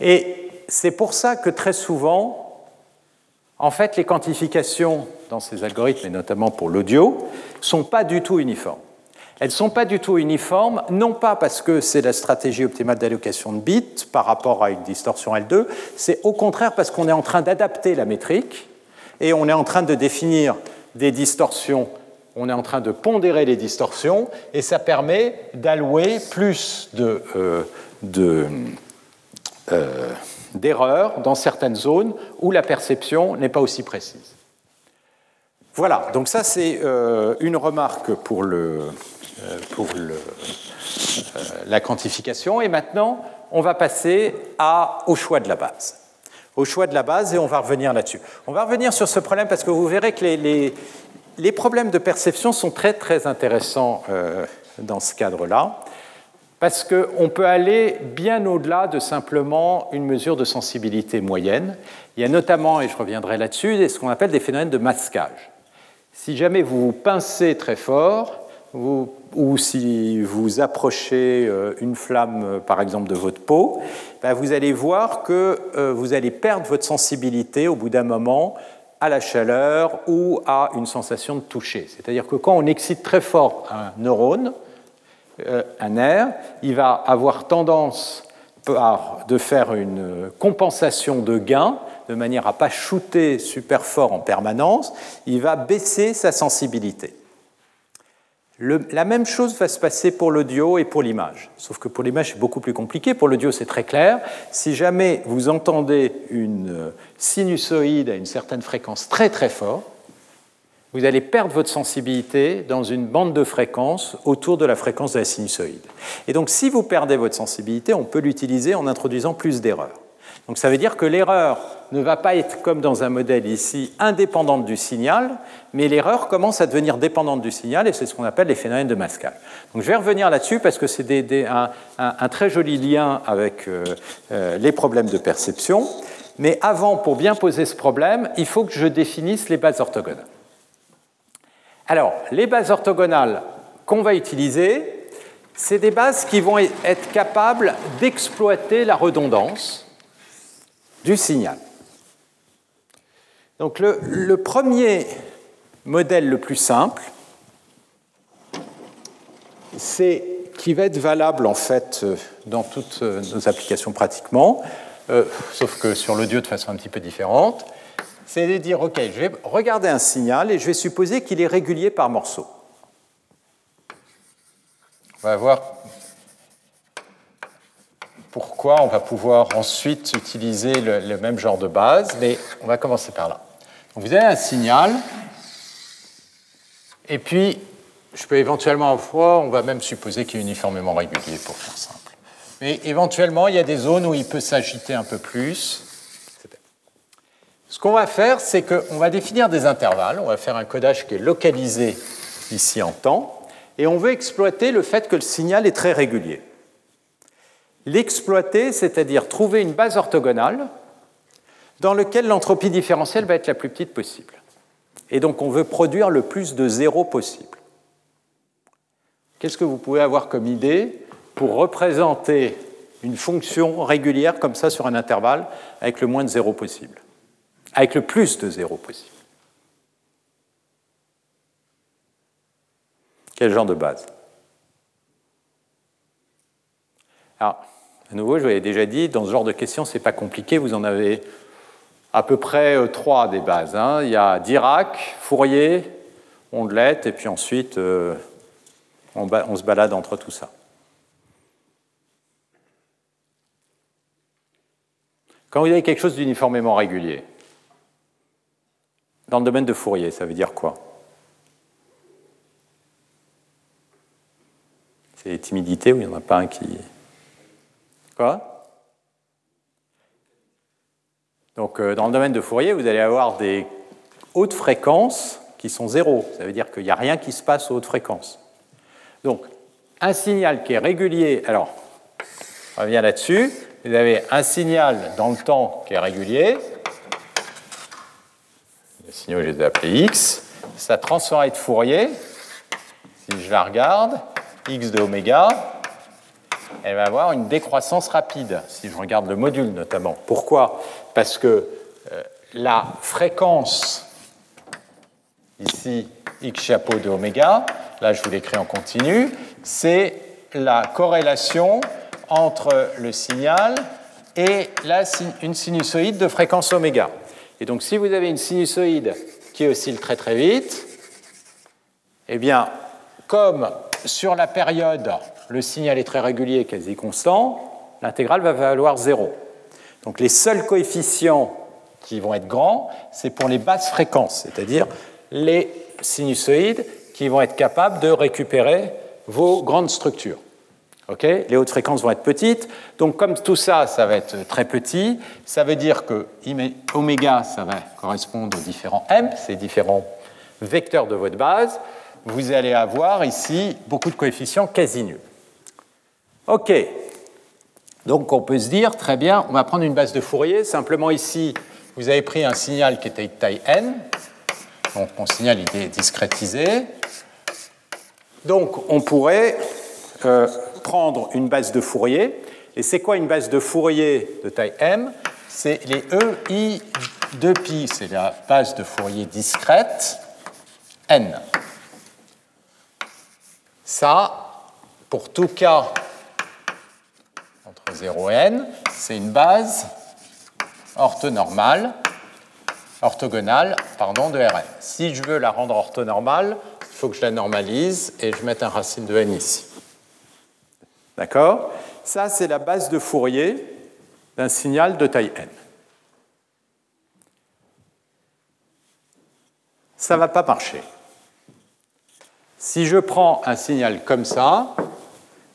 B: Et c'est pour ça que très souvent, en fait, les quantifications dans ces algorithmes, et notamment pour l'audio, ne sont pas du tout uniformes. Elles ne sont pas du tout uniformes, non pas parce que c'est la stratégie optimale d'allocation de bits par rapport à une distorsion L2, c'est au contraire parce qu'on est en train d'adapter la métrique et on est en train de définir des distorsions, on est en train de pondérer les distorsions et ça permet d'allouer plus de, euh, euh, d'erreurs dans certaines zones où la perception n'est pas aussi précise. Voilà, donc ça c'est euh, une remarque pour le, euh, pour euh, la quantification. Et maintenant, on va passer au choix de la base. Au choix de la base, et on va revenir là-dessus. On va revenir sur ce problème parce que vous verrez que les, les, les problèmes de perception sont très très intéressants dans ce cadre-là, parce qu'on peut aller bien au-delà de simplement une mesure de sensibilité moyenne. Il y a notamment, et je reviendrai là-dessus, ce qu'on appelle des phénomènes de masquage. Si jamais vous vous pincez très fort, ou si vous approchez euh, une flamme, euh, par exemple, de votre peau, ben, vous allez voir que euh, vous allez perdre votre sensibilité au bout d'un moment à la chaleur ou à une sensation de toucher. C'est-à-dire que quand on excite très fort un neurone, un nerf, il va avoir tendance de faire une compensation de gain de manière à pas shooter super fort en permanence, il va baisser sa sensibilité la même chose va se passer pour l'audio et pour l'image. Sauf que pour l'image, c'est beaucoup plus compliqué. Pour l'audio, c'est très clair. Si jamais vous entendez une euh, sinusoïde à une certaine fréquence très très forte, vous allez perdre votre sensibilité dans une bande de fréquences autour de la fréquence de la sinusoïde. Et donc, si vous perdez votre sensibilité, on peut l'utiliser en introduisant plus d'erreurs. Donc ça veut dire que l'erreur ne va pas être comme dans un modèle ici indépendante du signal, mais l'erreur commence à devenir dépendante du signal et c'est ce qu'on appelle les phénomènes de masquage. Donc je vais revenir là-dessus parce que c'est un, très joli lien avec euh, euh, les problèmes de perception. Mais avant, pour bien poser ce problème, il faut que je définisse les bases orthogonales. Alors, les bases orthogonales qu'on va utiliser, c'est des bases qui vont être capables d'exploiter la redondance du signal. Donc le, premier modèle le plus simple, c'est qui va être valable en fait dans toutes nos applications pratiquement, euh, sauf que sur l'audio de façon un petit peu différente, c'est de dire ok, je vais regarder un signal et je vais supposer qu'il est régulier par morceau. on va voir pourquoi on va pouvoir ensuite utiliser le, même genre de base, mais on va commencer par là. vous avez un signal, et puis je peux éventuellement avoir, on va même supposer qu'il est uniformément régulier pour faire simple. Mais éventuellement, il y a des zones où il peut s'agiter un peu plus. Ce qu'on va faire, c'est qu'on va définir des intervalles, on va faire un codage qui est localisé ici en temps, et on veut exploiter le fait que le signal est très régulier. L'exploiter, c'est-à-dire trouver une base orthogonale dans laquelle l'entropie différentielle va être la plus petite possible. Et donc on veut produire le plus de zéro possible. Qu'est-ce que vous pouvez avoir comme idée pour représenter une fonction régulière comme ça sur un intervalle avec le moins de zéro possible? Avec le plus de zéro possible Quel genre de base? Alors, à nouveau, je vous l'avais déjà dit, dans ce genre de questions, ce n'est pas compliqué, vous en avez à peu près euh, trois des bases. Hein. Il y a Dirac, Fourier, Ondelette, et puis ensuite, euh, on se balade entre tout ça. Quand vous avez quelque chose d'uniformément régulier, dans le domaine de Fourier, ça veut dire quoi? C'est les timidités ou il n'y en a pas un qui. Quoi? Donc, euh, dans le domaine de Fourier, vous allez avoir des hautes fréquences qui sont zéro. Ça veut dire qu'il n'y a rien qui se passe aux hautes fréquences. Donc, un signal qui est régulier. Alors, on revient là-dessus. Vous avez un signal dans le temps qui est régulier. Le signal, je vais appeler x. Sa transformée de Fourier, si je la regarde, x de oméga, elle va avoir une décroissance rapide, si je regarde le module notamment. Pourquoi? Parce que euh, la fréquence, ici, x chapeau de oméga, là je vous l'écris en continu, c'est la corrélation entre le signal et la, une sinusoïde de fréquence oméga. Et donc si vous avez une sinusoïde qui oscille très très vite, eh bien, comme sur la période, le signal est très régulier, quasi constant, l'intégrale va valoir 0. Donc les seuls coefficients qui vont être grands, c'est pour les basses fréquences, c'est-à-dire les sinusoïdes qui vont être capables de récupérer vos grandes structures. Les hautes fréquences vont être petites. Donc comme tout ça, ça va être très petit, ça veut dire que oméga, ça va correspondre aux différents m, ces différents vecteurs de votre base vous allez avoir ici beaucoup de coefficients quasi nuls. OK. Donc on peut se dire, très bien, on va prendre une base de Fourier. Simplement ici, vous avez pris un signal qui était de taille n. Donc mon signal il est discrétisé. Donc on pourrait euh, prendre une base de Fourier. Et c'est quoi une base de Fourier de taille m? C'est les EI de pi, c'est la base de Fourier discrète n. Ça, pour tout cas entre 0 et n, c'est une base orthonormale, orthogonale pardon, de Rn. Si je veux la rendre orthonormale, il faut que je la normalise et je mette un racine de n ici. D'accord? Ça, c'est la base de Fourier d'un signal de taille n. Ça ne va pas marcher. Si je prends un signal comme ça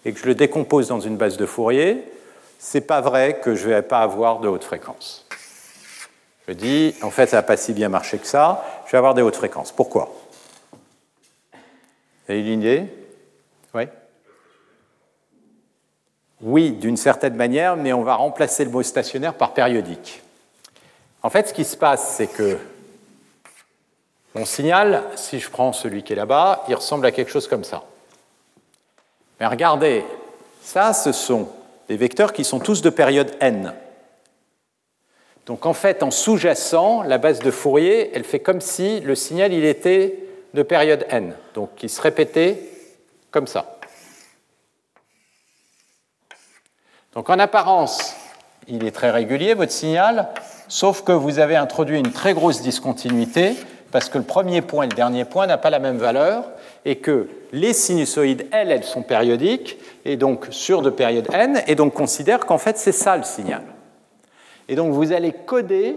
B: et que je le décompose dans une base de Fourier, c'est pas vrai que je ne vais pas avoir de haute fréquence. Je dis, en fait, ça n'a pas si bien marché que ça, je vais avoir des hautes fréquences. Pourquoi? Vous avez une idée? Oui Oui, d'une certaine manière, mais on va remplacer le mot stationnaire par périodique. En fait, ce qui se passe, c'est que mon signal, si je prends celui qui est là-bas, il ressemble à quelque chose comme ça. Mais regardez, ça, ce sont des vecteurs qui sont tous de période n. Donc en fait, en sous-jacent, la base de Fourier, elle fait comme si le signal il était de période n, donc il se répétait comme ça. Donc en apparence, il est très régulier, votre signal, sauf que vous avez introduit une très grosse discontinuité parce que le premier point et le dernier point n'ont pas la même valeur, et que les sinusoïdes, elles, elles sont périodiques, et donc sur de période n, et donc considère qu'en fait c'est ça le signal. Et donc vous allez coder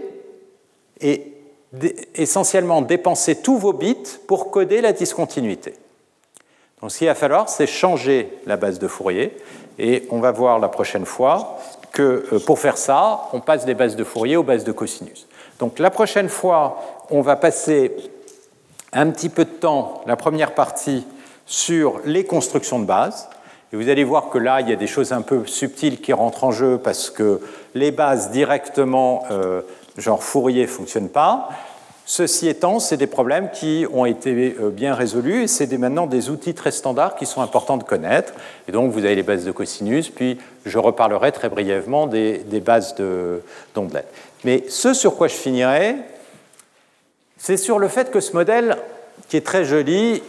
B: et essentiellement dépenser tous vos bits pour coder la discontinuité. Donc ce qu'il va falloir, c'est changer la base de Fourier, et on va voir la prochaine fois que euh, pour faire ça, on passe des bases de Fourier aux bases de cosinus. Donc la prochaine fois, on va passer un petit peu de temps, la première partie, sur les constructions de base. Et vous allez voir que là, il y a des choses un peu subtiles qui rentrent en jeu parce que les bases directement, euh, genre Fourier, ne fonctionnent pas. Ceci étant, c'est des problèmes qui ont été euh, bien résolus et c'est maintenant des outils très standards qui sont importants de connaître. Et donc, vous avez les bases de cosinus, puis je reparlerai très brièvement des, bases d'ondelettes. Mais ce sur quoi je finirai, c'est sur le fait que ce modèle, qui est très joli,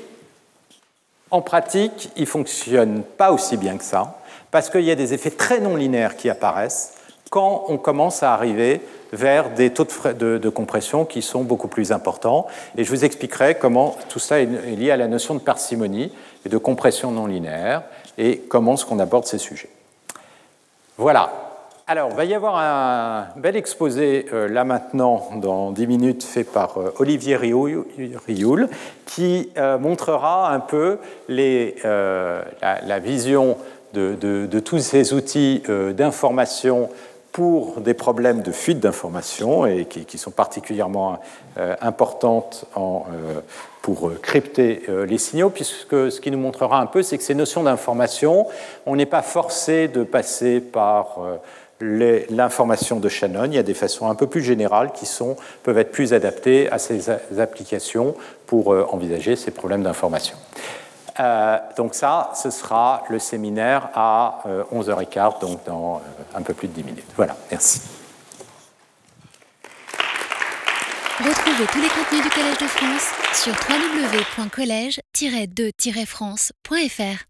B: en pratique, il ne fonctionne pas aussi bien que ça, parce qu'il y a des effets très non linéaires qui apparaissent quand on commence à arriver vers des taux de, de, compression qui sont beaucoup plus importants. Et je vous expliquerai comment tout ça est lié à la notion de parcimonie et de compression non linéaire et comment est-ce qu'on aborde ces sujets. Voilà. Alors, il va y avoir un bel exposé euh, là maintenant, dans 10 minutes, fait par euh, Olivier Rioul, qui euh, montrera un peu la, vision de, tous ces outils d'information pour des problèmes de fuite d'informations et qui, sont particulièrement euh, importantes euh, pour crypter euh, les signaux, puisque ce qui nous montrera un peu, c'est que ces notions d'information, on n'est pas forcé de passer par l'information de Shannon. Il y a des façons un peu plus générales qui peuvent être plus adaptées à ces applications pour envisager ces problèmes d'information. Euh, donc ça, ce sera le séminaire à 11h15, euh, donc dans euh, un peu plus de 10 minutes. Voilà, merci.
A: Retrouvez tous les contenus du Collège de France sur www.colège-2-france.fr.